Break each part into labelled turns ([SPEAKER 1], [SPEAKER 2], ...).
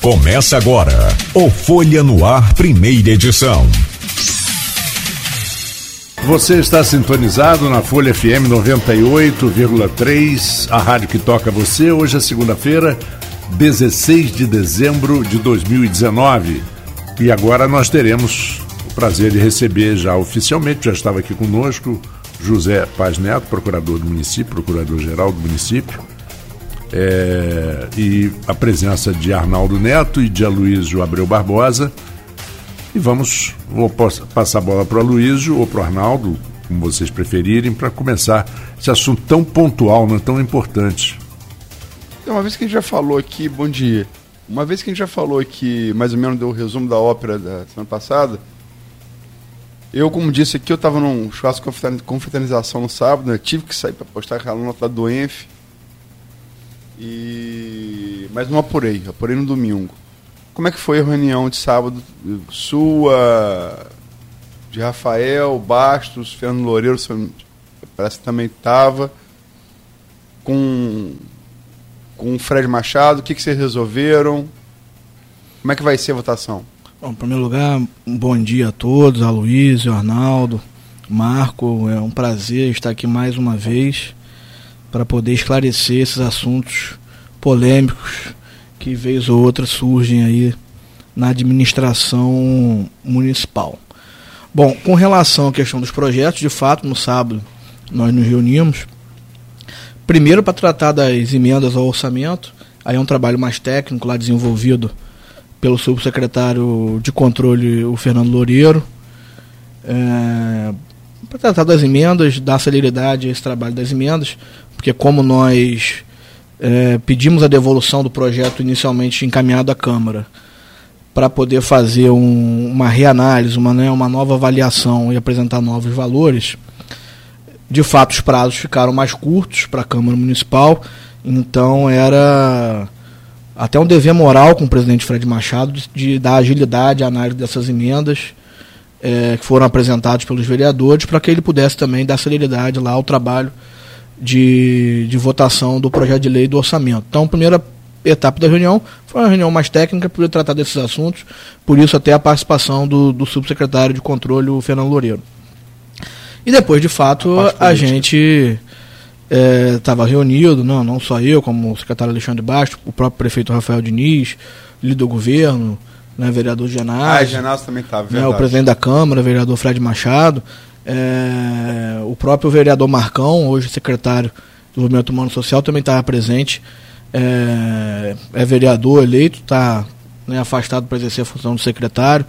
[SPEAKER 1] Começa agora o Folha no Ar, primeira edição.
[SPEAKER 2] Você está sintonizado na Folha FM 98,3, a rádio que toca você. Hoje é segunda-feira, 16 de dezembro de 2019. E agora nós teremos o prazer de receber já oficialmente, já estava aqui conosco, José Paz Neto, procurador do município, procurador-geral do município é, e a presença de Arnaldo Neto e de Aloysio Abreu Barbosa. E vamos, vou passar a bola para o Aloysio ou para o Arnaldo, como vocês preferirem, para começar esse assunto tão pontual, não é tão importante.
[SPEAKER 3] Uma vez que a gente já falou aqui, bom dia. Uma vez que a gente já falou aqui, mais ou menos deu o resumo da ópera da semana passada, eu, como disse aqui, eu estava num churrasco de confraternização no sábado, né? tive que sair para postar aquela nota do ENF e... Mas não apurei, apurei no domingo. Como é que foi a reunião de sábado sua, de Rafael, Bastos, Fernando Loureiro, parece que também estava, com, com o Fred Machado, o que, que vocês resolveram? Como é que vai ser a votação?
[SPEAKER 4] Bom, em primeiro lugar, um bom dia a todos, a Luiz, Arnaldo, Marco, é um prazer estar aqui mais uma vez para poder esclarecer esses assuntos polêmicos que vez ou outra surgem aí na administração municipal. Bom, com relação à questão dos projetos, de fato, no sábado nós nos reunimos, primeiro para tratar das emendas ao orçamento, aí é um trabalho mais técnico lá desenvolvido pelo subsecretário de controle, o Fernando Loureiro, é, para tratar das emendas, dar celeridade a esse trabalho das emendas, porque como nós é, pedimos a devolução do projeto inicialmente encaminhado à Câmara para poder fazer um, uma reanálise, uma, né, uma nova avaliação e apresentar novos valores, de fato os prazos ficaram mais curtos para a Câmara Municipal, então era até um dever moral com o presidente Fred Machado de, de dar agilidade à análise dessas emendas é, que foram apresentadas pelos vereadores para que ele pudesse também dar celeridade lá ao trabalho de, de votação do projeto de lei do orçamento. Então, a primeira etapa da reunião foi uma reunião mais técnica para tratar desses assuntos, por isso até a participação do, do subsecretário de controle, o Fernando Loureiro. E depois, de fato, a, a gente estava é, reunido, não, não só eu, como o secretário Alexandre Bastos, o próprio prefeito Rafael Diniz, líder do governo, né, vereador Genásio. Ah,
[SPEAKER 3] Genásio também estava,
[SPEAKER 4] né, O presidente da Câmara, vereador Fred Machado. É, o próprio vereador Marcão, hoje secretário do Movimento Humano Social, também estava presente. É, é, vereador eleito, está né, afastado para exercer a função de secretário,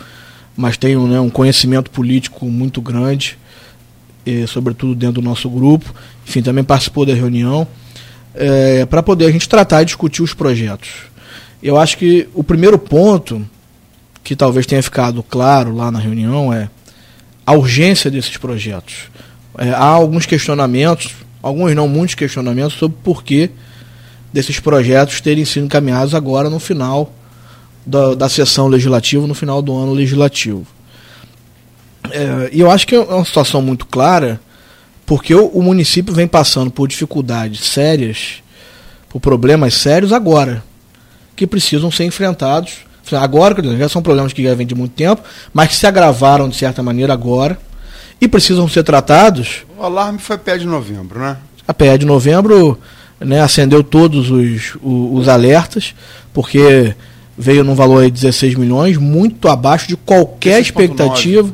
[SPEAKER 4] mas tem né, um conhecimento político muito grande, e, sobretudo dentro do nosso grupo. Enfim, também participou da reunião, é, para poder a gente tratar e discutir os projetos. Eu acho que o primeiro ponto, que talvez tenha ficado claro lá na reunião, é a urgência desses projetos. É, há alguns questionamentos, alguns não muitos questionamentos, sobre por que desses projetos terem sido encaminhados agora no final da, da sessão legislativa, no final do ano legislativo. É, e eu acho que é uma situação muito clara, porque o, o município vem passando por dificuldades sérias, por problemas sérios agora, que precisam ser enfrentados Agora, já são problemas que já vêm de muito tempo, mas que se agravaram de certa maneira agora e precisam ser tratados.
[SPEAKER 3] O alarme foi pé de novembro, né?
[SPEAKER 4] A pé de novembro né, acendeu todos os, os, os alertas, porque veio num valor de 16 milhões, muito abaixo de qualquer expectativa. 9,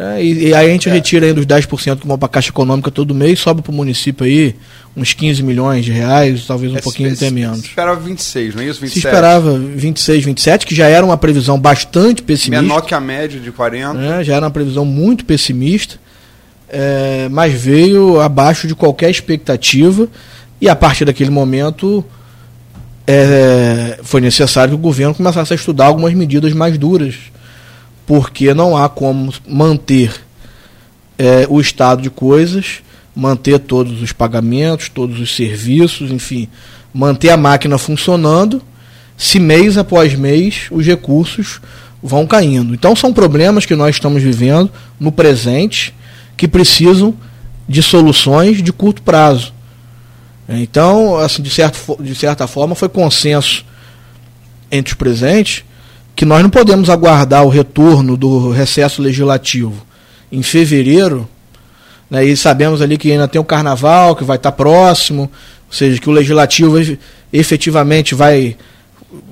[SPEAKER 4] é, e, e, aí a gente é. retira ainda os 10% que vão para a Caixa Econômica todo mês, sobe para o município aí uns 15 milhões de reais, talvez um é, pouquinho até menos. Se
[SPEAKER 3] esperava 26, não é isso? 27?
[SPEAKER 4] Se esperava 26, 27, que já era uma previsão bastante pessimista.
[SPEAKER 3] Menor que a média de 40.
[SPEAKER 4] É, já era uma previsão muito pessimista, é, mas veio abaixo de qualquer expectativa e a partir daquele momento é, foi necessário que o governo começasse a estudar algumas medidas mais duras porque não há como manter é, o estado de coisas, manter todos os pagamentos, todos os serviços, enfim, manter a máquina funcionando, se mês após mês os recursos vão caindo. Então são problemas que nós estamos vivendo no presente que precisam de soluções de curto prazo. Então, assim, de, certo, de certa forma, foi consenso entre os presentes que nós não podemos aguardar o retorno do recesso legislativo em fevereiro, né, e sabemos ali que ainda tem o carnaval, que vai estar próximo, ou seja, que o legislativo efetivamente vai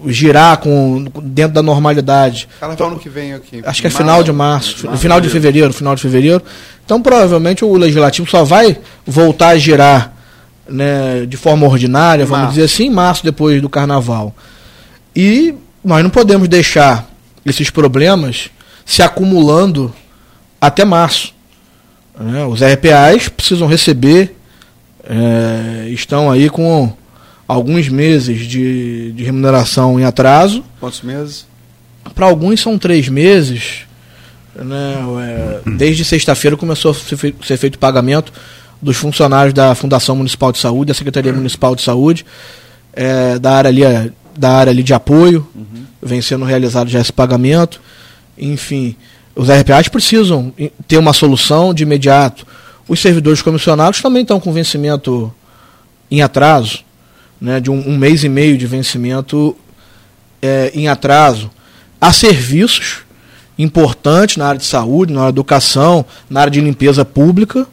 [SPEAKER 4] girar com dentro da normalidade.
[SPEAKER 3] Carnaval ano que vem aqui.
[SPEAKER 4] Acho que é final de março, março final de fevereiro, final de fevereiro. Então provavelmente o legislativo só vai voltar a girar né, de forma ordinária, vamos março. dizer assim, em março depois do carnaval. E nós não podemos deixar esses problemas se acumulando até março. Né? Os RPAs precisam receber, é, estão aí com alguns meses de, de remuneração em atraso.
[SPEAKER 3] Quantos meses?
[SPEAKER 4] Para alguns são três meses. Né? É, desde sexta-feira começou a ser feito, ser feito pagamento dos funcionários da Fundação Municipal de Saúde, da Secretaria Municipal de Saúde, é, da área ali, da área ali de apoio, uhum. vem sendo realizado já esse pagamento. Enfim, os RPAs precisam ter uma solução de imediato. Os servidores comissionados também estão com vencimento em atraso, né, de um, um mês e meio de vencimento é, em atraso. Há serviços importantes na área de saúde, na área de educação, na área de limpeza pública,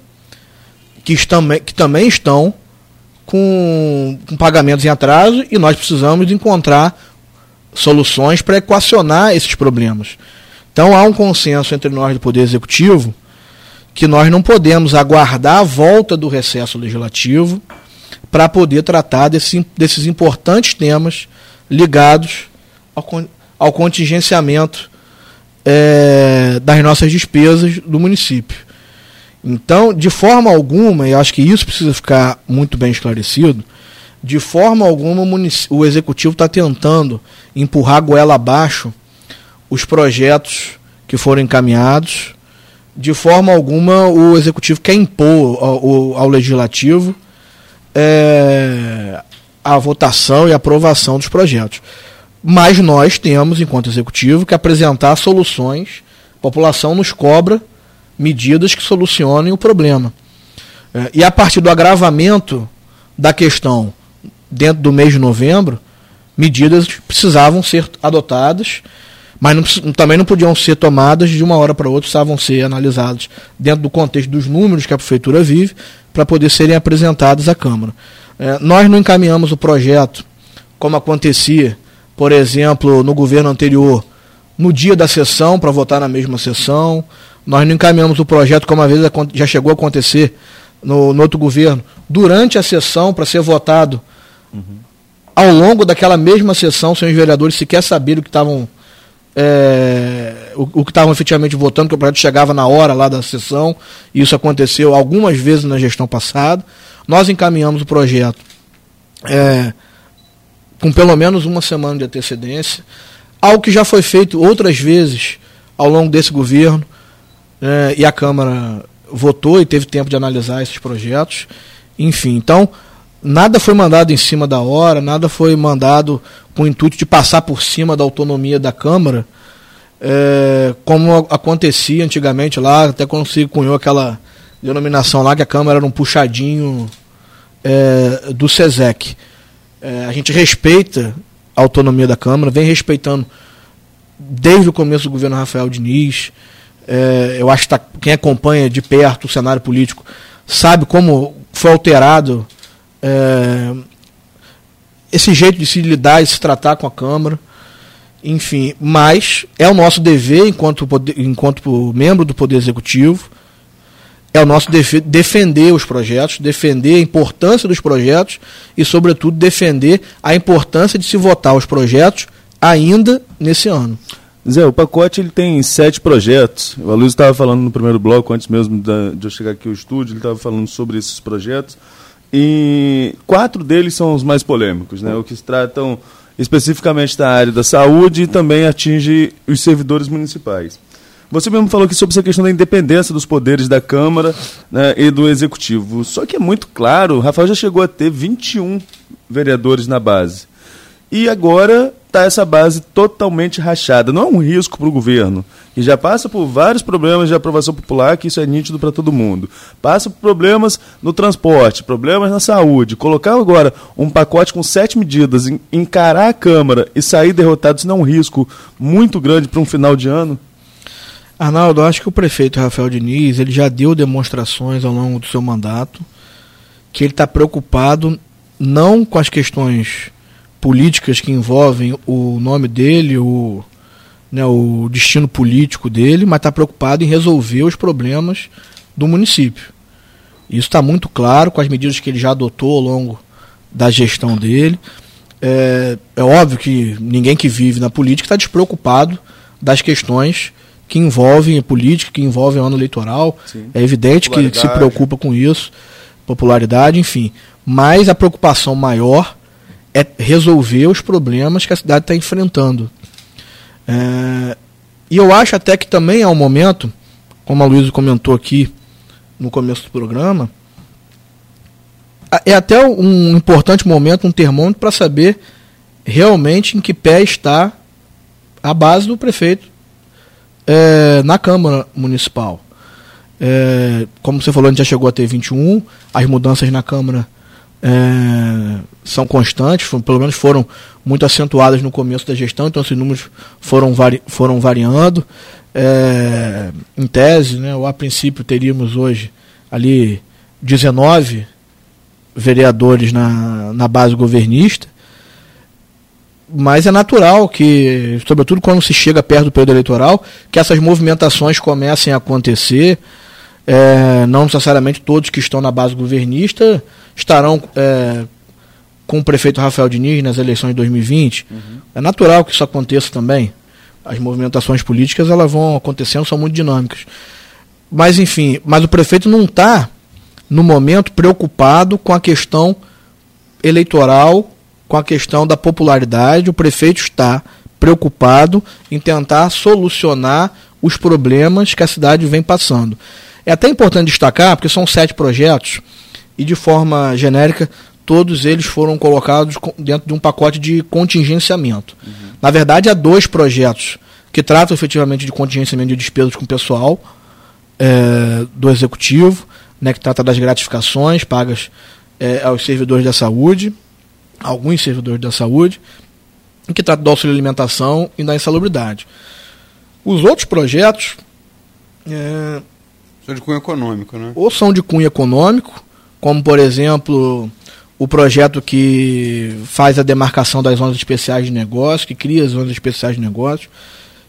[SPEAKER 4] que, estão, que também estão com, com pagamentos em atraso e nós precisamos encontrar soluções para equacionar esses problemas. Então há um consenso entre nós do Poder Executivo que nós não podemos aguardar a volta do recesso legislativo para poder tratar desse, desses importantes temas ligados ao, ao contingenciamento é, das nossas despesas do município. Então, de forma alguma, e acho que isso precisa ficar muito bem esclarecido, de forma alguma o, executivo está tentando empurrar goela abaixo os projetos que foram encaminhados. De forma alguma o executivo quer impor ao, ao legislativo é, a votação e aprovação dos projetos. Mas nós temos, enquanto executivo, que apresentar soluções. A população nos cobra medidas que solucionem o problema. É, e a partir do agravamento da questão dentro do mês de novembro, medidas precisavam ser adotadas, mas não, também não podiam ser tomadas de uma hora para outra, precisavam ser analisadas dentro do contexto dos números que a Prefeitura vive, para poder serem apresentadas à Câmara. É, nós não encaminhamos o projeto, como acontecia, por exemplo, no governo anterior, no dia da sessão, para votar na mesma sessão. Nós não encaminhamos o projeto, como às vezes já chegou a acontecer no, no outro governo, durante a sessão para ser votado. Uhum. Ao longo daquela mesma sessão, sem os vereadores sequer saber o que estavam. É, o, o, que estavam efetivamente votando, que o projeto chegava na hora lá da sessão, e isso aconteceu algumas vezes na gestão passada. Nós encaminhamos o projeto é, com pelo menos uma semana de antecedência, algo que já foi feito outras vezes ao longo desse governo é, e a Câmara votou e teve tempo de analisar esses projetos. Enfim, então, nada foi mandado em cima da hora, nada foi mandado com o intuito de passar por cima da autonomia da Câmara, é, como acontecia antigamente lá, até quando se cunhou aquela denominação lá que a Câmara era um puxadinho é, do SESEC. É, a gente respeita a autonomia da Câmara, vem respeitando desde o começo do governo Rafael Diniz, é, eu acho que tá, quem acompanha de perto o cenário político sabe como foi alterado é, esse jeito de se lidar e se tratar com a Câmara. Enfim, mas é o nosso dever, enquanto, enquanto membro do Poder Executivo, é o nosso dever defender os projetos, defender a importância dos projetos e, sobretudo, defender a importância de se votar os projetos ainda nesse ano.
[SPEAKER 5] Zé, o pacote ele tem sete projetos. O Luiz estava falando no primeiro bloco, antes mesmo da, de eu chegar aqui ao estúdio, ele estava falando sobre esses projetos. E quatro deles são os mais polêmicos, né? O que tratam especificamente da área da saúde e também atinge os servidores municipais. Você mesmo falou aqui sobre essa questão da independência dos poderes da Câmara né, e do Executivo. Só que é muito claro, o Rafael já chegou a ter 21 vereadores na base. E agora está essa base totalmente rachada. Não é um risco para o governo, que já passa por vários problemas de aprovação popular, que isso é nítido para todo mundo. Passa por problemas no transporte, problemas na saúde. Colocar agora um pacote com sete medidas, encarar a Câmara e sair derrotado, isso não é um risco muito grande para um final de ano?
[SPEAKER 4] Arnaldo, acho que o prefeito Rafael Diniz ele já deu demonstrações ao longo do seu mandato que ele está preocupado não com as questões políticas que envolvem o nome dele, o, né, o destino político dele, mas está preocupado em resolver os problemas do município. Isso está muito claro com as medidas que ele já adotou ao longo da gestão dele. É, é óbvio que ninguém que vive na política está despreocupado das questões que envolvem a política, que envolvem o ano eleitoral. Sim. É evidente que se preocupa com isso, popularidade, enfim. Mas a preocupação maior é resolver os problemas que a cidade está enfrentando. É, e eu acho até que também é um momento, como a Luísa comentou aqui no começo do programa, é até um importante momento, um termômetro para saber realmente em que pé está a base do prefeito é, na Câmara Municipal. É, como você falou, a gente já chegou a ter 21, as mudanças na Câmara é, são constantes, pelo menos foram muito acentuadas no começo da gestão, então esses números foram, vari, foram variando. É, em tese, né, ou a princípio teríamos hoje ali 19 vereadores na, na base governista, mas é natural que, sobretudo quando se chega perto do período eleitoral, que essas movimentações comecem a acontecer. É, não necessariamente todos que estão na base governista estarão é, com o prefeito Rafael Diniz nas eleições de 2020. Uhum. É natural que isso aconteça também. As movimentações políticas elas vão acontecendo, são muito dinâmicas. Mas enfim, mas o prefeito não está no momento preocupado com a questão eleitoral, com a questão da popularidade. O prefeito está preocupado em tentar solucionar os problemas que a cidade vem passando. É até importante destacar, porque são sete projetos, e de forma genérica, todos eles foram colocados dentro de um pacote de contingenciamento. Uhum. Na verdade, há dois projetos que tratam efetivamente de contingenciamento de despesas com o pessoal é, do executivo, né, que trata das gratificações pagas é, aos servidores da saúde, alguns servidores da saúde, e que trata do auxílio alimentação e da insalubridade. Os outros projetos. É,
[SPEAKER 3] são de cunho econômico, né?
[SPEAKER 4] Ou são de cunho econômico, como por exemplo o projeto que faz a demarcação das zonas especiais de negócio, que cria as zonas especiais de negócio,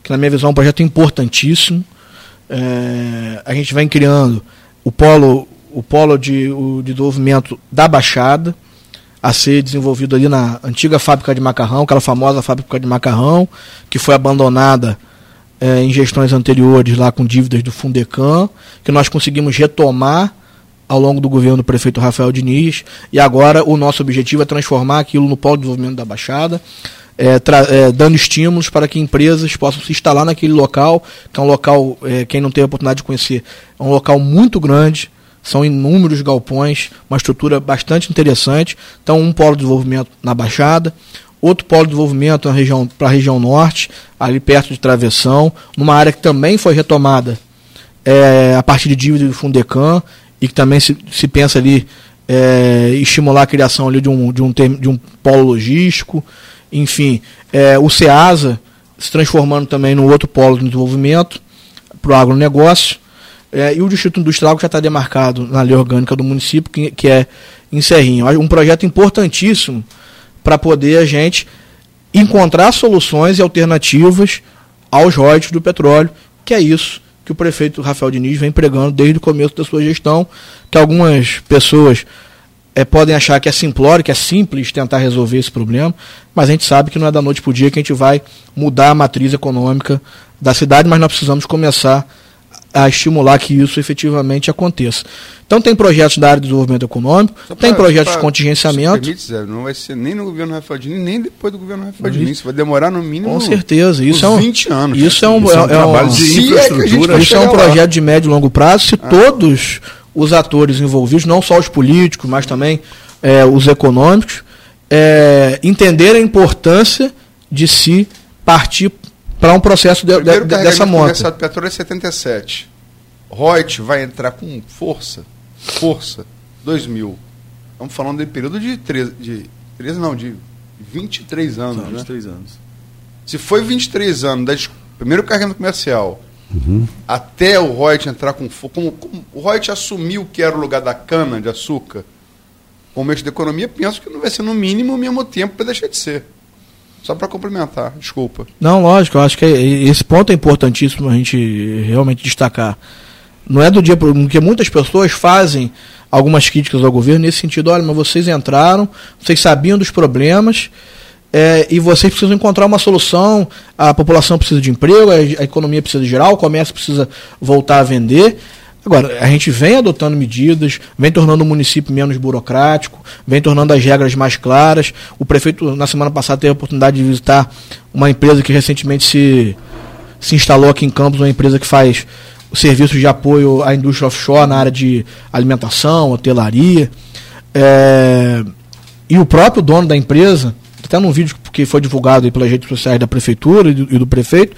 [SPEAKER 4] que na minha visão é um projeto importantíssimo. É, a gente vem criando o polo, o polo de, o, de desenvolvimento da Baixada, a ser desenvolvido ali na antiga fábrica de macarrão, aquela famosa fábrica de macarrão, que foi abandonada é, em gestões anteriores lá com dívidas do Fundecam, que nós conseguimos retomar ao longo do governo do prefeito Rafael Diniz, e agora o nosso objetivo é transformar aquilo no polo de desenvolvimento da Baixada, é, é, dando estímulos para que empresas possam se instalar naquele local, que é um local, é, quem não teve a oportunidade de conhecer, é um local muito grande, são inúmeros galpões, uma estrutura bastante interessante. Então, um polo de desenvolvimento na Baixada, outro polo de desenvolvimento para a região norte, ali perto de Travessão, numa área que também foi retomada é, a partir de dívida do Fundecam e que também se, se pensa ali é, estimular a criação ali de um, de um, de um polo logístico. Enfim, é, o SEASA se transformando também no outro polo de desenvolvimento para o agronegócio. É, e o Distrito Industrial que já está demarcado na lei orgânica do município, que, que é em Serrinho. Um projeto importantíssimo para poder a gente encontrar soluções e alternativas aos royalties do petróleo, que é isso que o prefeito Rafael Diniz vem pregando desde o começo da sua gestão, que algumas pessoas é, podem achar que é simplório, que é simples tentar resolver esse problema, mas a gente sabe que não é da noite para o dia que a gente vai mudar a matriz econômica da cidade, mas nós precisamos começar a estimular que isso efetivamente aconteça. Então tem projetos da área de desenvolvimento econômico, tem projetos pra, de contingenciamento.
[SPEAKER 3] Permite, Zé, não vai ser nem no governo Rafael Diniz, nem depois do governo Rafael Diniz. Isso vai demorar no mínimo
[SPEAKER 4] Com certeza. Isso é um,
[SPEAKER 3] 20 anos.
[SPEAKER 4] Isso é um, isso é um, é trabalho de é infraestrutura. isso é um projeto de médio e longo prazo. Se ah. todos os atores envolvidos, não só os políticos, mas também é, os econômicos, é, entender a importância de se partir para um processo de, de, dessa monta.
[SPEAKER 3] comercial de petróleo é 77. Reut vai entrar com força, força, 2000. Estamos falando de período de 13, de 13 não, de 23 anos,
[SPEAKER 5] Não,
[SPEAKER 3] né?
[SPEAKER 5] 23 anos.
[SPEAKER 3] Se foi 23 anos, desde o primeiro carregamento comercial até o Reut entrar com força, como, como o Reut assumiu que era o lugar da cana de açúcar, como eixo da economia, penso que não vai ser no mínimo o mesmo tempo para deixar de ser. Só para complementar, desculpa.
[SPEAKER 4] Não, lógico, eu acho que é- esse ponto é importantíssimo a gente realmente destacar. Não é do dia para porque muitas pessoas fazem algumas críticas ao governo nesse sentido, olha, mas vocês entraram, vocês sabiam dos problemas é, e vocês precisam encontrar uma solução, a população precisa de emprego, a, a economia precisa girar, o comércio precisa voltar a vender. Agora, a gente vem adotando medidas, vem tornando o município menos burocrático, vem tornando as regras mais claras. O prefeito, na semana passada, teve a oportunidade de visitar uma empresa que recentemente se, se instalou aqui em Campos, uma empresa que faz serviços de apoio à indústria offshore na área de alimentação, hotelaria. É, e o próprio dono da empresa, até num vídeo que foi divulgado pelas redes sociais da prefeitura e do, e do prefeito,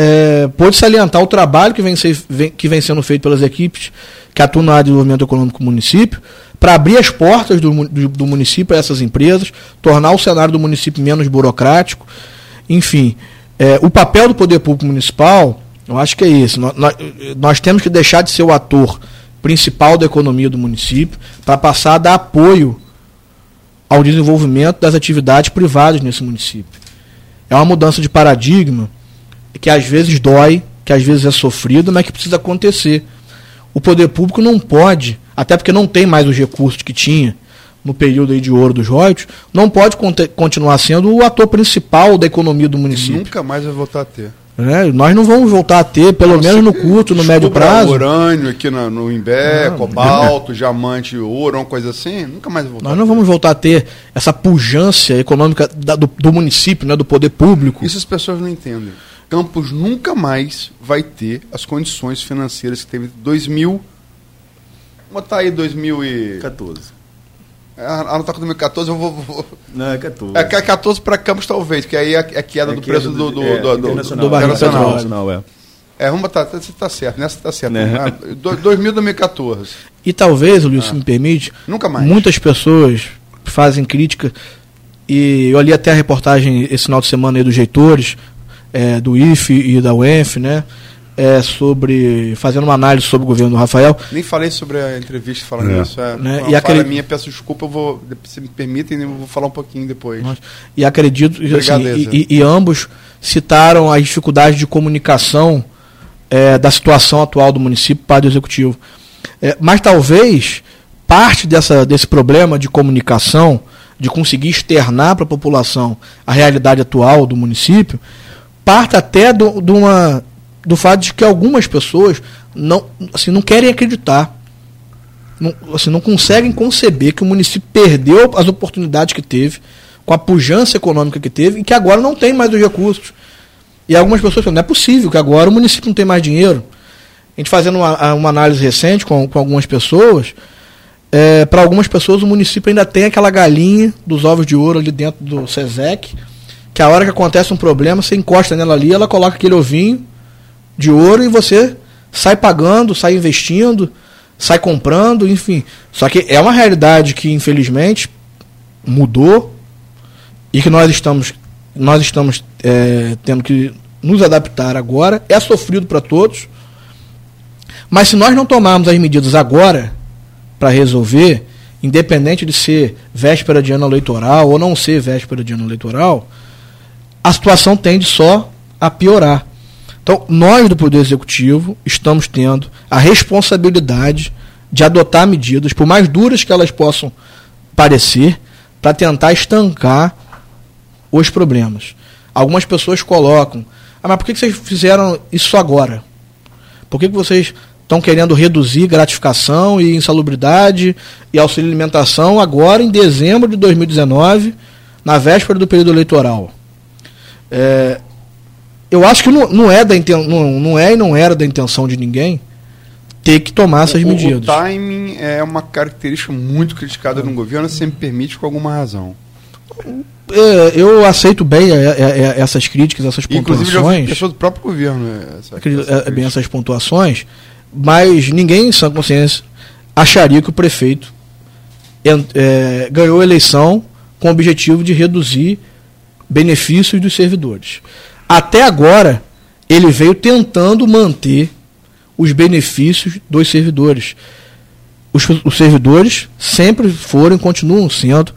[SPEAKER 4] é, pôde salientar o trabalho que vem, ser- vem- que vem sendo feito pelas equipes que atuam na área de desenvolvimento econômico do município, para abrir as portas do, do, do município a essas empresas, tornar o cenário do município menos burocrático. Enfim, é, o papel do poder público municipal, eu acho que é esse. Nós, nós, nós temos que deixar de ser o ator principal da economia do município para passar a dar apoio ao desenvolvimento das atividades privadas nesse município. É uma mudança de paradigma que às vezes dói, que às vezes é sofrida, mas que precisa acontecer. O poder público não pode, até porque não tem mais os recursos que tinha no período aí de ouro dos royalties, não pode continuar sendo o ator principal da economia do município.
[SPEAKER 3] Nunca mais vai voltar a ter.
[SPEAKER 4] né? Nós não vamos voltar a ter, pelo menos no curto, no médio prazo.
[SPEAKER 3] urânio aqui na- no Imbé,
[SPEAKER 4] Não,
[SPEAKER 3] cobalto, diamante, ouro, uma coisa assim, nunca mais vai voltar.
[SPEAKER 4] Nós não vamos voltar a ter essa pujança econômica da- do, do município, né, do poder público.
[SPEAKER 3] Isso as pessoas não entendem. Campos nunca mais vai ter as condições financeiras que teve em 2000. Vamos botar aí 2000 e...
[SPEAKER 5] 14.
[SPEAKER 3] Ah, não tá com 2014, eu vou... vou-
[SPEAKER 5] Não, é 14.
[SPEAKER 3] É que é 14 para Campos talvez, que aí é a queda
[SPEAKER 5] É
[SPEAKER 3] do
[SPEAKER 5] queda
[SPEAKER 3] preço do, do,
[SPEAKER 5] é,
[SPEAKER 3] do, do-
[SPEAKER 5] internacional,
[SPEAKER 4] do barril
[SPEAKER 3] internacional.
[SPEAKER 5] internacional, é.
[SPEAKER 3] É, vamos botar, você tá certo, nessa tá certo.
[SPEAKER 5] Né?
[SPEAKER 3] Ah, do- 2000 2014.
[SPEAKER 4] E talvez, Luiz, se me permite,
[SPEAKER 3] Nunca mais.
[SPEAKER 4] muitas pessoas fazem crítica, e eu li até a reportagem esse final de semana aí dos reitores, é, do IFE e da UENF, né? É, sobre. fazendo uma análise sobre o governo do Rafael.
[SPEAKER 3] Nem falei sobre a entrevista falando
[SPEAKER 2] É.
[SPEAKER 3] isso. É,
[SPEAKER 4] Né, e aquele-
[SPEAKER 3] minha, peço desculpa, eu vou, se me permitem, eu vou falar um pouquinho depois.
[SPEAKER 4] Nós- E acredito assim, e, e- e ambos citaram as dificuldades de comunicação é, da situação atual do município para o executivo. É, mas talvez parte dessa, desse problema de comunicação, de conseguir externar para a população a realidade atual do município, parta até do, de uma- do fato de que algumas pessoas não, assim, não querem acreditar não, assim, não conseguem conceber que o município perdeu as oportunidades que teve, com a pujança econômica que teve, e que agora não tem mais os recursos. E algumas pessoas falam, não é possível que agora o município não tem mais dinheiro. A gente fazendo uma, uma análise recente com, com algumas pessoas, é, para algumas pessoas o município ainda tem aquela galinha dos ovos de ouro ali dentro do SESEC, que a hora que acontece um problema, você encosta nela ali, ela coloca aquele ovinho de ouro e você sai pagando, sai investindo, sai comprando, enfim. Só que é uma realidade que infelizmente mudou e que nós estamos nós estamos é, tendo que nos adaptar agora. É sofrido para todos. Mas se nós não tomarmos as medidas agora para resolver, independente de ser véspera de ano eleitoral ou não ser véspera de ano eleitoral, a situação tende só a piorar. Então, nós do Poder Executivo estamos tendo a responsabilidade de adotar medidas, por mais duras que elas possam parecer, para tentar estancar os problemas. Algumas pessoas colocam: ah, mas por que vocês fizeram isso agora? Por que vocês estão querendo reduzir gratificação e insalubridade e auxílio alimentação agora em dezembro de 2019, na véspera do período eleitoral? É, eu acho que não, não, é da inten, não, não é e não era da intenção de ninguém ter que tomar essas
[SPEAKER 3] o,
[SPEAKER 4] medidas.
[SPEAKER 3] O timing é uma característica muito criticada no governo, se me permite, com alguma razão.
[SPEAKER 4] É, eu aceito bem é, é, é, essas críticas, essas
[SPEAKER 3] Inclusive, já
[SPEAKER 4] pontuações.
[SPEAKER 3] pessoa do próprio governo. Essa, essa
[SPEAKER 4] é, bem essas pontuações, mas ninguém em sã consciência acharia que o prefeito é, ganhou a eleição com o objetivo de reduzir benefícios dos servidores. Até agora, ele veio tentando manter os benefícios dos servidores. Os, os servidores sempre foram e continuam sendo,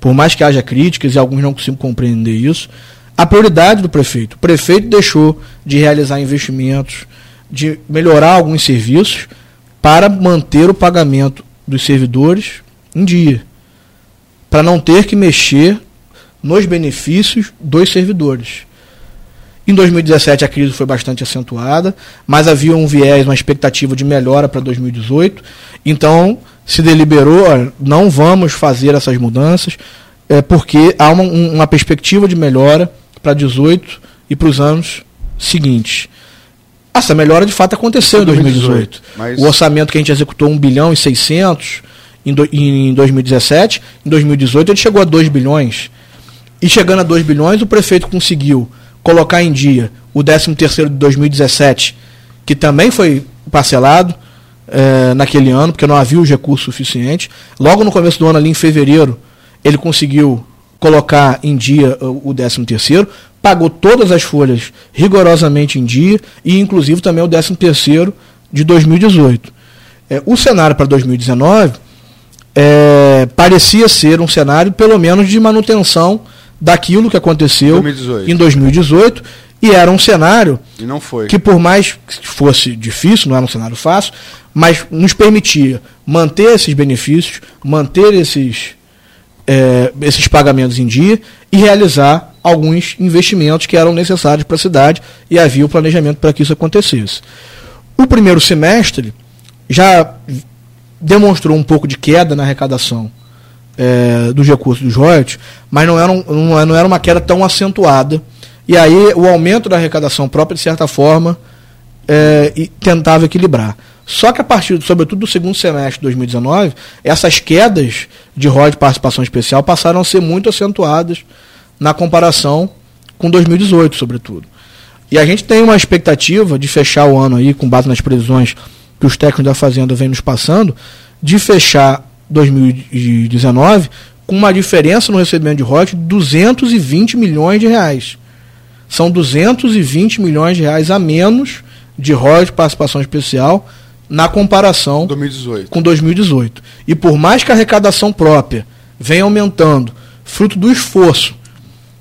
[SPEAKER 4] por mais que haja críticas e alguns não consigam compreender isso, a prioridade do prefeito. O prefeito deixou de realizar investimentos, de melhorar alguns serviços para manter o pagamento dos servidores em dia, para não ter que mexer nos benefícios dos servidores. Em 2017 a crise foi bastante acentuada, mas havia um viés, uma expectativa de melhora para 2018. Então se deliberou, não vamos fazer essas mudanças, é, porque há uma, um- uma perspectiva de melhora para 18 e para os anos seguintes. Essa melhora de fato aconteceu em 2018.
[SPEAKER 3] Mas-
[SPEAKER 4] O orçamento que a gente executou 1 bilhão e 600 em, do- em 2017, em 2018 ele chegou a 2 bilhões. E chegando a 2 bilhões, o prefeito conseguiu colocar em dia o 13º de 2017, que também foi parcelado eh, naquele ano, porque não havia os recursos suficientes. Logo no começo do ano, ali em fevereiro, ele conseguiu colocar em dia o o 13º, pagou todas as folhas rigorosamente em dia e inclusive também o 13º de 2018. Eh, o cenário para 2019 é, parecia ser um cenário, pelo menos, de manutenção daquilo que aconteceu
[SPEAKER 3] 2018.
[SPEAKER 4] em 2018, e era um cenário
[SPEAKER 3] não foi.
[SPEAKER 4] que, por mais que fosse difícil, não era um cenário fácil, mas nos permitia manter esses benefícios, manter esses, é, esses pagamentos em dia e realizar alguns investimentos que eram necessários para a cidade e havia o planejamento para que isso acontecesse. O primeiro semestre já demonstrou um pouco de queda na arrecadação é, dos recursos dos royalties, mas não era, um- não, era uma queda tão acentuada. E aí o aumento da arrecadação própria, de certa forma, é, tentava equilibrar. Só que a partir, sobretudo do segundo semestre de 2019, essas quedas de royalties de participação especial passaram a ser muito acentuadas na comparação com 2018, sobretudo. E a gente tem uma expectativa de fechar o ano aí, com base nas previsões que os técnicos da Fazenda vêm nos passando, de fechar 2019 com uma diferença no recebimento de royalties de 220 milhões de reais. São 220 milhões de reais a menos de royalties de participação especial na comparação
[SPEAKER 3] 2018.
[SPEAKER 4] com 2018. E por mais que a arrecadação própria venha aumentando, fruto do esforço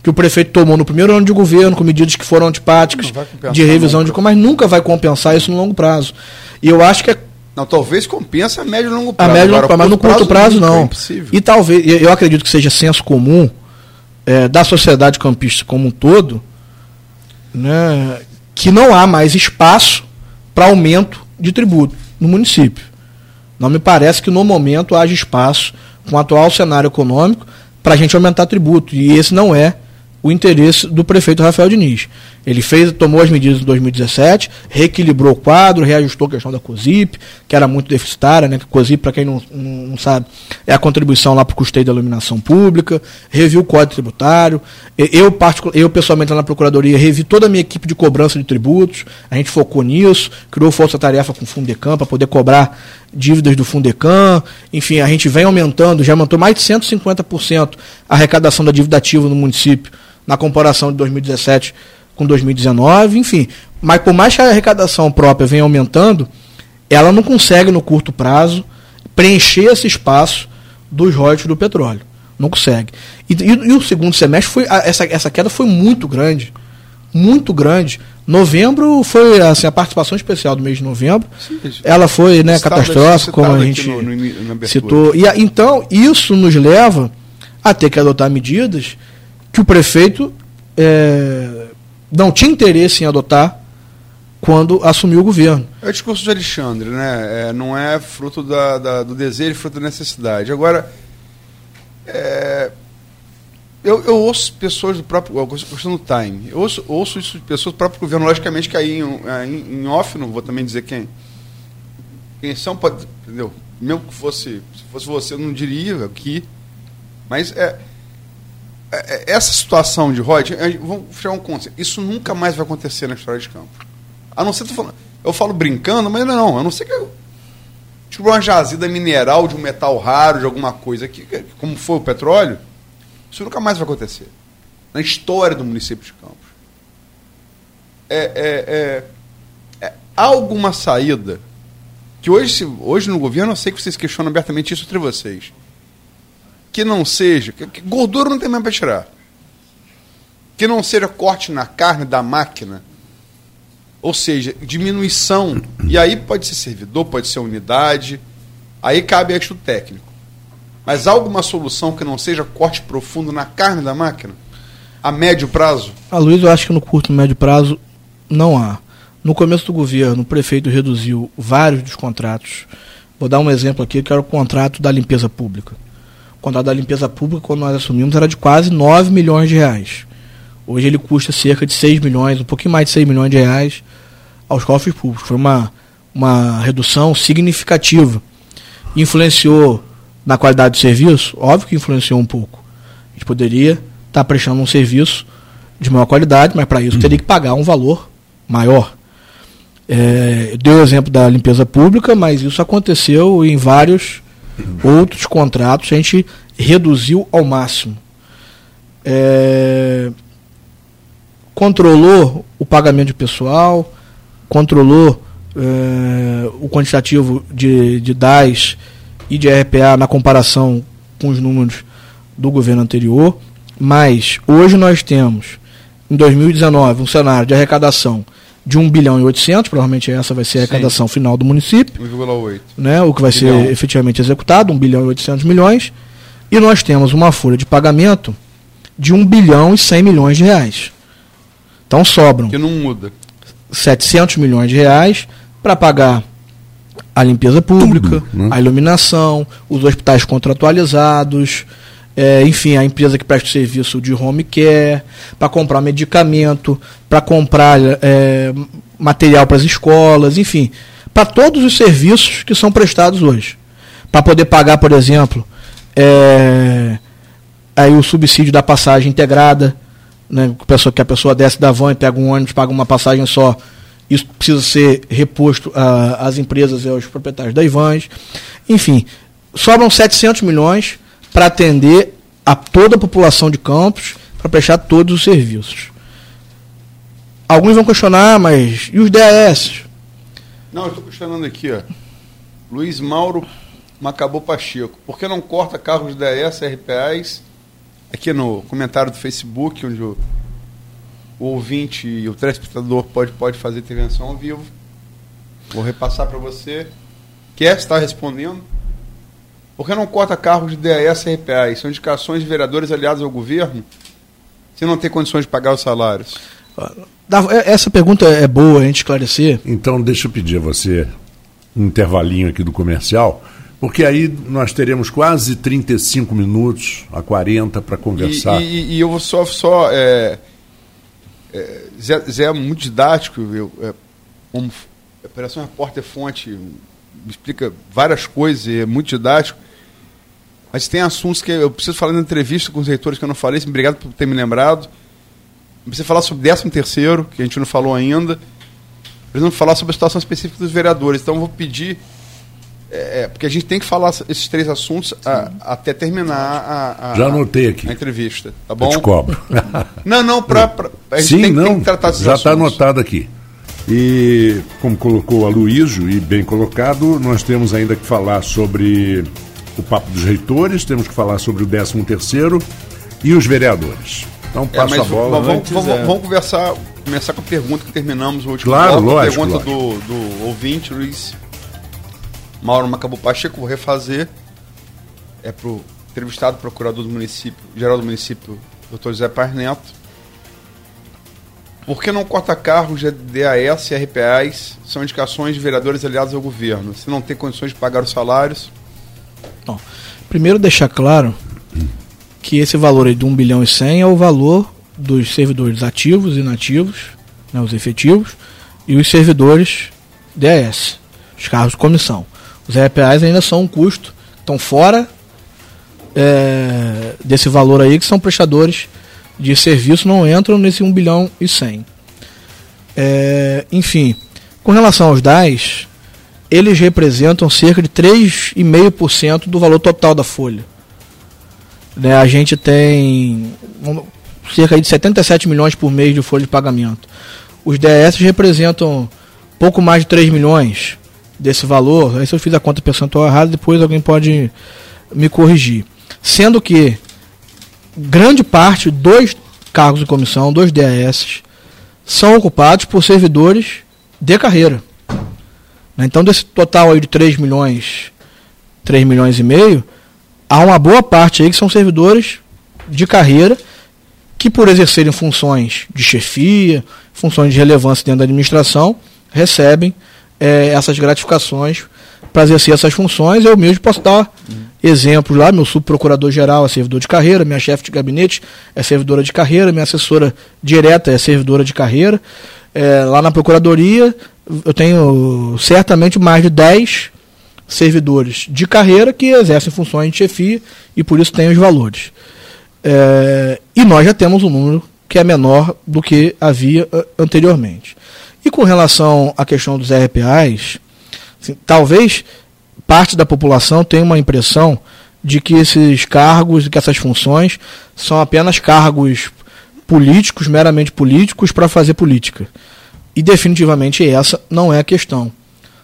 [SPEAKER 4] que o prefeito tomou no primeiro ano de governo, com medidas que foram antipáticas, de revisão
[SPEAKER 3] nunca.
[SPEAKER 4] de mas nunca vai compensar isso no longo prazo. E eu acho que é
[SPEAKER 3] Não, talvez compensa a médio e longo
[SPEAKER 4] a
[SPEAKER 3] prazo.
[SPEAKER 4] médio longo
[SPEAKER 3] Agora,
[SPEAKER 4] prazo, mas no curto prazo
[SPEAKER 3] nunca,
[SPEAKER 4] não.
[SPEAKER 3] É impossível.
[SPEAKER 4] e talvez, eu acredito que seja senso comum eh, da sociedade campista como um todo, né, que não há mais espaço para aumento de tributo no município. Não me parece que no momento haja espaço, com o atual cenário econômico, para a gente aumentar tributo. E esse não é o interesse do prefeito Rafael Diniz. Ele fez, tomou as medidas em 2017, reequilibrou o quadro, reajustou a questão da COSIP, que era muito deficitária, né? COSIP, para quem não, não, sabe, é a contribuição lá para o custeio da iluminação pública, reviu o código tributário. Eu, eu pessoalmente lá na Procuradoria, revi toda a minha equipe de cobrança de tributos, a gente focou nisso, criou força-tarefa com o Fundecam para poder cobrar dívidas do Fundecam, enfim, a gente vem aumentando, já aumentou mais de 150% a arrecadação da dívida ativa no município na comparação de 2017 com 2019, enfim. Mas por mais que a arrecadação própria venha aumentando, ela não consegue no curto prazo preencher esse espaço dos royalties do petróleo. Não consegue. E, e- e o segundo semestre foi essa, essa queda foi muito grande, muito grande. Novembro foi assim, a participação especial do mês de novembro.
[SPEAKER 3] isso.
[SPEAKER 4] Ela foi né, catastrófica, como a gente
[SPEAKER 3] no- no
[SPEAKER 4] citou. E então, isso nos leva a ter que adotar medidas que o prefeito é, não tinha interesse em adotar quando assumiu o governo.
[SPEAKER 3] É o discurso de Alexandre, né? É, não é fruto da, da- do desejo, é fruto da necessidade. Agora, é, eu, eu ouço pessoas do próprio. A questão do time. Eu ouço, ouço isso de pessoas do próprio governo, logicamente que aí em, em, em off, não vou também dizer quem. Quem são, pode. Entendeu? Mesmo que fosse. Se fosse você, eu não diria aqui. Mas é. É, essa situação de Rod, é, vamos fechar um conceito. Isso nunca mais vai acontecer na história de campo. A não ser que falando. Eu falo brincando, mas não, a não ser que eu. Tipo uma jazida mineral de um metal raro, de alguma coisa aqui, como foi o petróleo, isso nunca mais vai acontecer. Na história do município de Campos. É, é, é, é, há alguma saída que hoje, hoje no governo eu sei que vocês questionam abertamente isso entre vocês que não seja. Que, gordura não tem mais para tirar. Que não seja corte na carne da máquina. Ou seja, diminuição. E aí pode ser servidor, pode ser unidade. Aí cabe a estudo técnico. Mas alguma solução que não seja corte profundo na carne da máquina? A médio prazo?
[SPEAKER 4] A Luiz, eu acho que no curto e médio prazo não há. No começo do governo, o prefeito reduziu vários dos contratos. Vou dar um exemplo aqui, que era o contrato da limpeza pública. O contrato da limpeza pública, quando nós assumimos, era de quase 9 milhões de reais. Hoje ele custa cerca de 6 milhões, um pouquinho mais de 6 milhões de reais aos cofres públicos. Foi uma, uma redução significativa. Influenciou na qualidade do serviço? Óbvio que influenciou um pouco. A gente poderia estar tá prestando um serviço de maior qualidade, mas para isso teria que pagar um valor maior. É, deu o exemplo da limpeza pública, mas isso aconteceu em vários Outros contratos a gente reduziu ao máximo. É, controlou o pagamento de pessoal, controlou é, o quantitativo de, de DAS e de RPA na comparação com os números do governo anterior, mas hoje nós temos, em 2019, um cenário de arrecadação de 1 bilhão e 800, provavelmente essa vai ser a arrecadação Sim. final do município. 1,8. Né, o que vai bilhão. ser efetivamente executado, 1 bilhão e 800 milhões. E nós temos uma folha de pagamento de 1 bilhão e 100 milhões de reais. Então sobram.
[SPEAKER 3] Que não muda.
[SPEAKER 4] 700 milhões de reais para pagar a limpeza pública, Tudo, né? a iluminação, os hospitais contratualizados, é, enfim, a empresa que presta serviço de home care, para comprar medicamento, para comprar é, material para as escolas, enfim, para todos os serviços que são prestados hoje. Para poder pagar, por exemplo, é, aí o subsídio da passagem integrada, né, que, a pessoa, que a pessoa desce da van e pega um ônibus, paga uma passagem só. Isso precisa ser reposto às empresas e aos proprietários das vans. Enfim, sobram 700 milhões para atender a toda a população de Campos, para prestar todos os serviços. Alguns vão questionar, mas e os DAS?
[SPEAKER 3] Não, eu estou questionando aqui, ó. Luiz Mauro Macabou Pacheco. Por que não corta carros DAS, RPAs? Aqui no comentário do Facebook, onde o, o ouvinte e o telespectador pode, pode fazer intervenção ao vivo. Vou repassar para você. Quer estar respondendo? Por que não corta cargos de DAS e RPA? São indicações de vereadores aliados ao governo? Se não tem condições de pagar os salários?
[SPEAKER 4] É, essa pergunta é boa a gente esclarecer.
[SPEAKER 2] Então, deixa eu pedir a você um intervalinho aqui do comercial, porque aí nós teremos quase 35 minutos a 40 para conversar.
[SPEAKER 3] E, e, e, eu vou só. só é, é, Zé, Zé, é muito didático, eu, é, como Operação Repórter Fonte me explica várias coisas, é muito didático. Mas tem assuntos que eu preciso falar na entrevista com os reitores que eu não falei. Obrigado por ter me lembrado. Precisa falar sobre 13 terceiro, que a gente não falou ainda. Precisamos falar sobre a situação específica dos vereadores. Então, eu vou pedir... É, é porque a gente tem que falar esses três assuntos a, até terminar a,
[SPEAKER 2] a, Já anotei aqui.
[SPEAKER 3] a entrevista. Tá bom?
[SPEAKER 2] Eu te cobro.
[SPEAKER 3] não, não, pra, pra,
[SPEAKER 2] a gente Sim, tem, não, tem que tratar desses Já está anotado aqui. E, como colocou a Luísio, e bem colocado, nós temos ainda que falar sobre o Papo dos Reitores, temos que falar sobre o 13 terceiro e os vereadores. Então passo é, a bola.
[SPEAKER 3] Vamos, vamos, vamos, conversar, começar com a pergunta que terminamos o último
[SPEAKER 2] claro, bloco.
[SPEAKER 3] Lógico,
[SPEAKER 2] a
[SPEAKER 3] pergunta lógico. Do, do ouvinte, Luiz Mauro Macabu Pacheco, vou refazer. É para o entrevistado procurador do município, geral do município, doutor José Paz Neto. Por que não corta carros de DAS e RPAs? São indicações de vereadores aliados ao governo. Se não tem condições de pagar os salários,
[SPEAKER 4] Bom, primeiro deixar claro que esse valor de 1 bilhão e 100 é o valor dos servidores ativos e inativos, né, os efetivos, e os servidores DAS, os carros de comissão. Os RPAs ainda são um custo, estão fora é, desse valor aí, que são prestadores de serviço, não entram nesse 1 bilhão e 100. É, enfim, com relação aos DAIs, eles representam cerca de 3,5% do valor total da folha. Né, a gente tem cerca de 77 milhões por mês de folha de pagamento. Os DS representam pouco mais de 3 milhões desse valor. Aí se eu fiz a conta percentual errada, depois alguém pode me corrigir. Sendo que grande parte dos cargos de comissão, dos DAS, são ocupados por servidores de carreira. Né? Então, desse total aí de 3 milhões, 3 milhões e meio, há uma boa parte aí que são servidores de carreira que, por exercerem funções de chefia, funções de relevância dentro da administração, recebem é, essas gratificações para exercer essas funções. Eu mesmo posso dar uhum. exemplos lá: meu subprocurador-geral é servidor de carreira, minha chefe de gabinete é servidora de carreira, minha assessora direta é servidora de carreira. É, lá na procuradoria, eu tenho certamente mais de 10 servidores de carreira que exercem funções de chefia e por isso tem os valores. É, e nós já temos um número que é menor do que havia anteriormente. E com relação à questão dos RPAs, assim, talvez parte da população tenha uma impressão de que esses cargos, que essas funções são apenas cargos políticos, meramente políticos, para fazer política. E definitivamente essa não é a questão.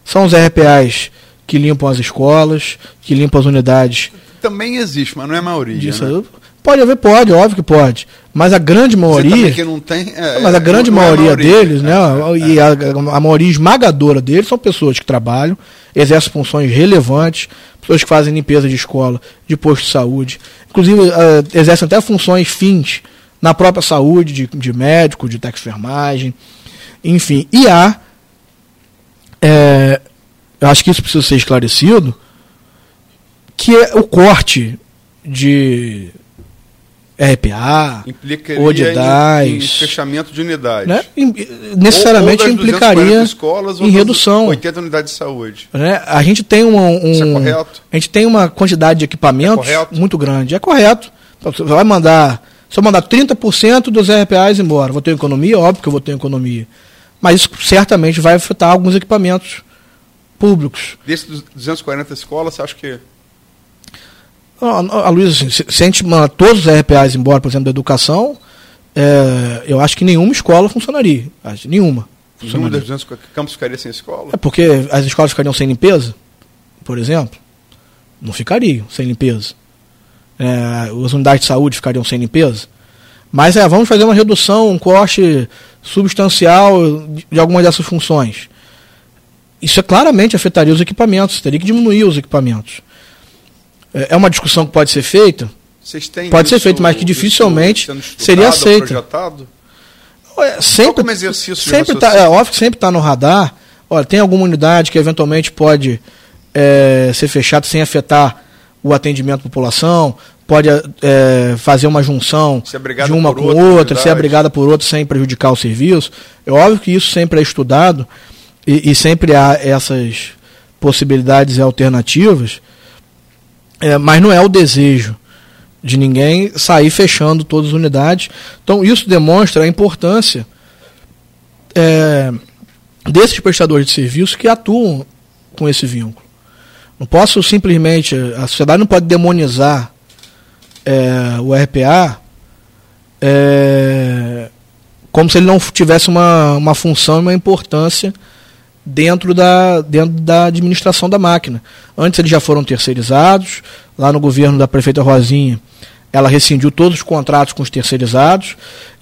[SPEAKER 4] São os RPAs que limpam as escolas, que limpam as unidades.
[SPEAKER 3] Também existe, mas não é a maioria. Disso, né?
[SPEAKER 4] Pode haver, pode, óbvio que pode. Mas a grande maioria.
[SPEAKER 3] Que não tem, é,
[SPEAKER 4] mas a grande é maioria, é a maioria, deles, né? É, e a, a, maioria esmagadora deles são pessoas que trabalham, exercem funções relevantes, pessoas que fazem limpeza de escola, de posto de saúde. Inclusive, uh, exercem até funções fins na própria saúde, de, de médico, de taxifermagem, enfim. E há. É, eu acho que isso precisa ser esclarecido, que é o corte de RPA, ou de DAS. Em, em
[SPEAKER 3] fechamento de unidades.
[SPEAKER 4] Né? necessariamente ou, ou implicaria
[SPEAKER 3] escolas,
[SPEAKER 4] em redução.
[SPEAKER 3] 80 unidades de saúde.
[SPEAKER 4] Né? A gente tem um, um Isso é correto? A gente tem uma quantidade de equipamentos é muito grande. É correto. Você vai mandar. Se eu mandar 30% dos RPAs embora, vou ter economia? Óbvio que eu vou ter economia. Mas isso certamente vai afetar alguns equipamentos públicos.
[SPEAKER 3] Desses 240 escolas, você acha que
[SPEAKER 4] a, a Luísa, assim, se, se, a gente manda todos os RPAs embora, por exemplo, da educação, é, eu acho que nenhuma escola funcionaria. Acho, nenhuma.
[SPEAKER 3] Nenhuma das 200 campos ficaria sem escola?
[SPEAKER 4] É porque as escolas ficariam sem limpeza, por exemplo? Não ficariam sem limpeza. É, as unidades de saúde ficariam sem limpeza. Mas é, vamos fazer uma redução, um corte substancial de, algumas dessas funções. Isso é claramente afetaria os equipamentos, teria que diminuir os equipamentos. É, é uma discussão que pode ser feita? pode ser feita, mas que dificilmente seria aceita. Projetado? Sempre, exercício sempre tá, é óbvio que sempre está no radar. Olha, tem alguma unidade que eventualmente pode é, ser fechada sem afetar o atendimento à população, pode é, fazer uma junção de uma com outra, outra ser abrigada por outra sem prejudicar o serviço. É óbvio que isso sempre é estudado e, e sempre há essas possibilidades e alternativas. É, mas não é o desejo de ninguém sair fechando todas as unidades. Então, isso demonstra a importância é, desses prestadores de serviço que atuam com esse vínculo. Não posso simplesmente. A sociedade não pode demonizar é, o RPA é, como se ele não tivesse uma, uma função e uma importância dentro da, dentro da administração da máquina. Antes eles já foram terceirizados, lá no governo da prefeita Rosinha, ela rescindiu todos os contratos com os terceirizados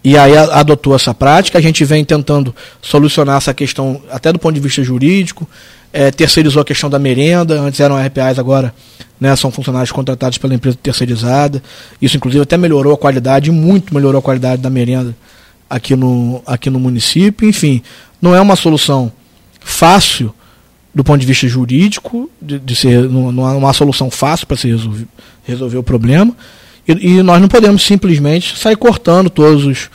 [SPEAKER 4] e aí adotou essa prática. A gente vem tentando solucionar essa questão até do ponto de vista jurídico, é, terceirizou a questão da merenda, antes eram RPAs, agora né, são funcionários contratados pela empresa terceirizada. Isso, inclusive, até melhorou a qualidade, muito melhorou a qualidade da merenda aqui no, aqui no município. Enfim, não é uma solução fácil do ponto de vista jurídico, de, de ser não, há uma solução fácil para se resolver, resolver o problema. E, e, nós não podemos simplesmente sair cortando todos os,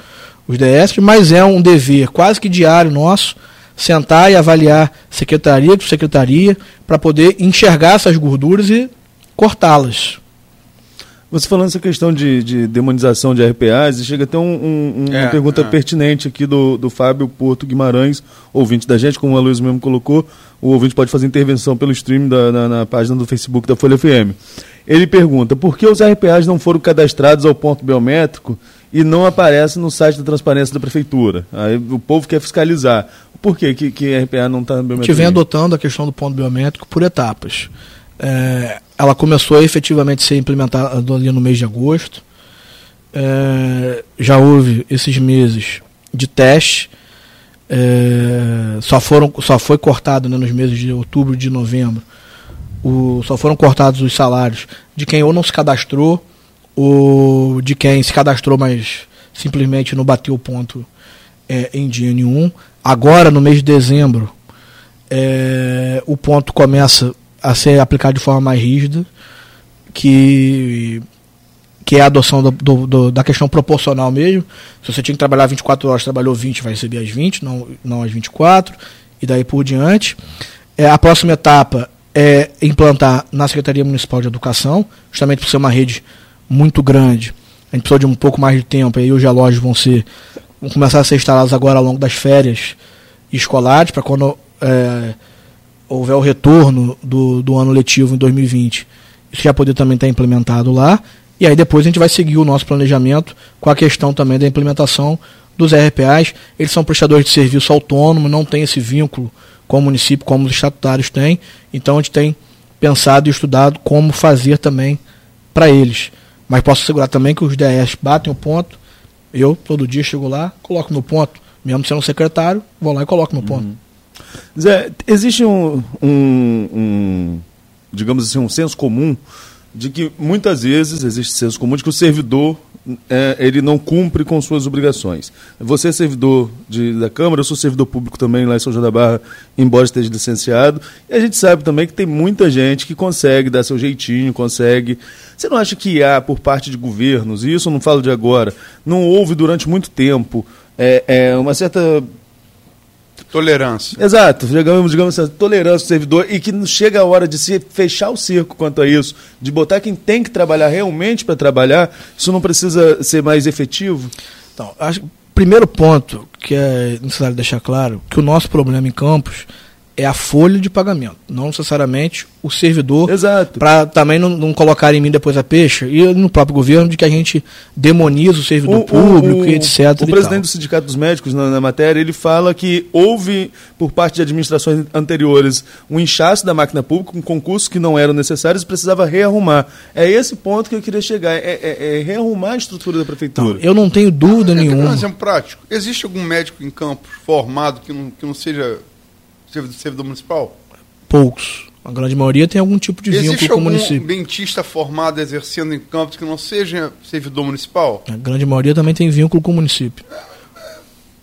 [SPEAKER 4] os DS, mas é um dever quase que diário nosso sentar e avaliar secretaria por secretaria para poder enxergar essas gorduras e cortá-las.
[SPEAKER 5] Você falando essa questão de, de demonização de RPAs, chega até um, um, um,
[SPEAKER 3] É,
[SPEAKER 5] uma pergunta
[SPEAKER 3] é.
[SPEAKER 5] pertinente aqui do, do Fábio Porto Guimarães, ouvinte da gente, como a Luiz mesmo colocou, o ouvinte pode fazer intervenção pelo stream da, na, na página do Facebook da Folha FM. Ele pergunta, por que os RPAs não foram cadastrados ao ponto biométrico e não aparecem no site da transparência da Prefeitura? Aí o povo quer fiscalizar. Por que, que, que RPA não está
[SPEAKER 4] A gente
[SPEAKER 5] biométrico?
[SPEAKER 4] vem adotando a questão do ponto biométrico por etapas. É, ela começou a efetivamente ser implementada ali no mês de agosto. É, já houve esses meses de teste. É, só, foram, só foi cortado né, nos meses de outubro e de novembro. O, só foram cortados os salários de quem ou não se cadastrou, ou de quem se cadastrou, mas simplesmente não bateu o ponto é, em dia nenhum. Agora, no mês de dezembro, é, o ponto começa a ser aplicado de forma mais rígida, que, que é a adoção do, do- do- da questão proporcional mesmo. Se você tinha que trabalhar 24 horas, trabalhou 20, vai receber as 20, não, não as 24, e daí por diante. É, a próxima etapa é implantar na Secretaria Municipal de Educação, justamente por ser uma rede muito grande. A gente precisa de um pouco mais de tempo, aí os relógios vão ser vão começar a ser instalados agora ao longo das férias escolares, para quando é, houver o retorno do, do ano letivo em 2020, isso já poder também estar implementado lá. E aí depois a gente vai seguir o nosso planejamento com a questão também da implementação dos RPAs. Eles são prestadores de serviço autônomo, não tem esse vínculo com o município como os estatutários têm. Então a gente tem pensado e estudado como fazer também para eles. Mas posso assegurar também que os DS batem o ponto. Eu, todo dia, chego lá, coloco meu ponto. Mesmo sendo secretário, vou lá e coloco meu ponto.
[SPEAKER 5] Zé, existe um, um- um, digamos assim, um senso comum de que muitas vezes existe senso comum de que o servidor é, ele não cumpre com suas obrigações. Você é servidor de, da Câmara, eu sou servidor público também lá em São João da Barra, embora esteja licenciado. E a gente sabe também que tem muita gente que consegue dar seu jeitinho, consegue. Você não acha que há, por parte de governos, e isso eu não falo de agora, não houve durante muito tempo é, é, uma certa
[SPEAKER 3] Tolerância.
[SPEAKER 5] Exato, digamos, digamos assim, tolerância do servidor e que não chega a hora de se fechar o cerco quanto a isso, de botar quem tem que trabalhar realmente para trabalhar, isso não precisa ser mais efetivo?
[SPEAKER 4] Então, acho, primeiro ponto que é necessário deixar claro, que o nosso problema em Campos é a folha de pagamento, não necessariamente o servidor,
[SPEAKER 5] Exato.
[SPEAKER 4] para também não, não colocar em mim depois a peixe, e no próprio governo de que a gente demoniza o servidor público e etc.
[SPEAKER 5] O
[SPEAKER 4] e
[SPEAKER 5] presidente
[SPEAKER 4] tal.
[SPEAKER 5] do Sindicato dos Médicos, na, na matéria, ele fala que houve, por parte de administrações anteriores, um inchaço da máquina pública, um concurso que não eram necessários e precisava rearrumar. É esse ponto que eu queria chegar, é, é- é rearrumar a estrutura da prefeitura.
[SPEAKER 4] Eu não tenho dúvida
[SPEAKER 3] quero dar um
[SPEAKER 4] nenhuma.
[SPEAKER 3] exemplo prático. Existe algum médico em Campos formado que não, que não seja servidor, servidor municipal?
[SPEAKER 4] Poucos. A grande maioria tem algum tipo de
[SPEAKER 3] Existe
[SPEAKER 4] vínculo com o
[SPEAKER 3] algum
[SPEAKER 4] município.
[SPEAKER 3] dentista formado exercendo em Campos que não seja servidor municipal?
[SPEAKER 4] A grande maioria também tem vínculo com o município.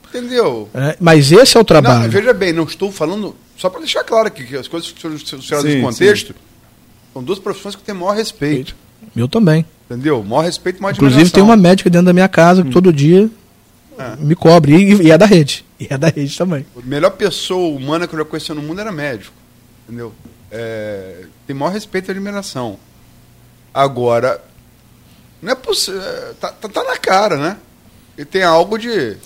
[SPEAKER 3] Entendeu?
[SPEAKER 4] É, mas esse é o
[SPEAKER 3] Não,
[SPEAKER 4] trabalho.
[SPEAKER 3] veja bem, não estou falando. Só para deixar claro aqui que as coisas que o senhor
[SPEAKER 5] Sim,
[SPEAKER 3] desse contexto são duas profissões que eu tenho maior respeito.
[SPEAKER 4] Eu também.
[SPEAKER 3] Entendeu? Maior respeito e maior
[SPEAKER 4] Inclusive tem uma médica dentro da minha casa que todo dia
[SPEAKER 3] É.
[SPEAKER 4] me cobre. E, e é da rede. E é da rede também.
[SPEAKER 3] A melhor pessoa humana que eu já conheci no mundo era médico. Entendeu? É, tem maior respeito e admiração. Agora, não é possível. Tá, tá, tá na cara, né? E tem algo de.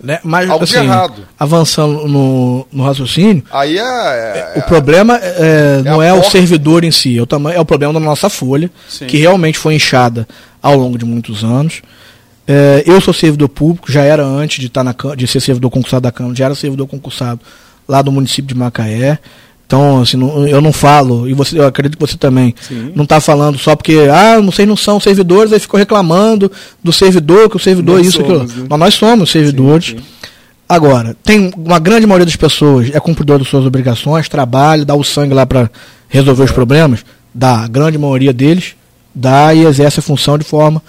[SPEAKER 4] Né? Mas,
[SPEAKER 3] Algo de
[SPEAKER 4] assim,
[SPEAKER 3] errado.
[SPEAKER 4] avançando no, no raciocínio,
[SPEAKER 3] Aí é. é-
[SPEAKER 4] o problema é, não é o servidor em si, é o, tamanho, é o problema da nossa folha,
[SPEAKER 3] Sim.
[SPEAKER 4] que realmente foi inchada ao longo de muitos anos. É, eu sou servidor público, já era antes de, estar na, Cam- de ser servidor concursado da Câmara, já era servidor concursado lá do município de Macaé. Então, assim, não- eu não falo, e você, eu acredito que você também,
[SPEAKER 5] Sim.
[SPEAKER 4] não está falando só porque, ah, vocês não são servidores, aí ficou reclamando do servidor, que o servidor
[SPEAKER 5] Nós
[SPEAKER 4] isso,
[SPEAKER 5] somos,
[SPEAKER 4] aquilo.
[SPEAKER 5] né?
[SPEAKER 4] Mas nós somos servidores.
[SPEAKER 5] Sim, sim.
[SPEAKER 4] Agora, tem uma grande maioria das pessoas é cumpridor das suas obrigações, trabalha, dá o sangue lá para resolver os problemas, dá, a grande maioria deles dá e exerce a função de forma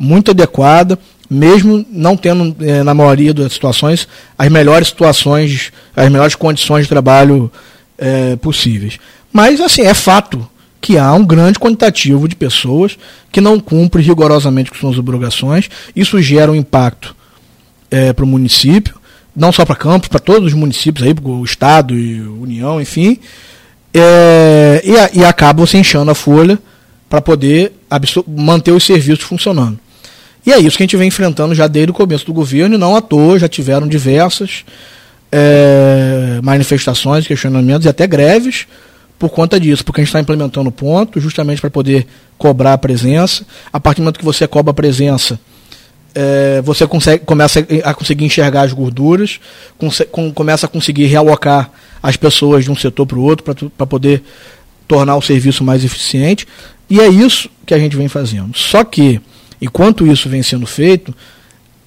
[SPEAKER 4] muito adequada, mesmo não tendo, eh, na maioria das situações, as melhores situações, as melhores condições de trabalho eh, possíveis. Mas, assim, é fato que há um grande quantitativo de pessoas que não cumprem rigorosamente com suas obrigações, isso gera um impacto para o município, não só para Campos, para todos os municípios aí, o Estado e União, enfim, é, e, e acaba você inchando a folha para poder manter os serviços funcionando. E é isso que a gente vem enfrentando já desde o começo do governo, e não à toa, já tiveram diversas é, manifestações, questionamentos e até greves por conta disso, porque a gente está implementando ponto justamente para poder cobrar a presença. A partir do momento que você cobra a presença, é, você consegue, começa a conseguir enxergar as gorduras, com, começa a conseguir realocar as pessoas de um setor para o outro para poder tornar o serviço mais eficiente. E é isso que a gente vem fazendo. Só que, enquanto isso vem sendo feito,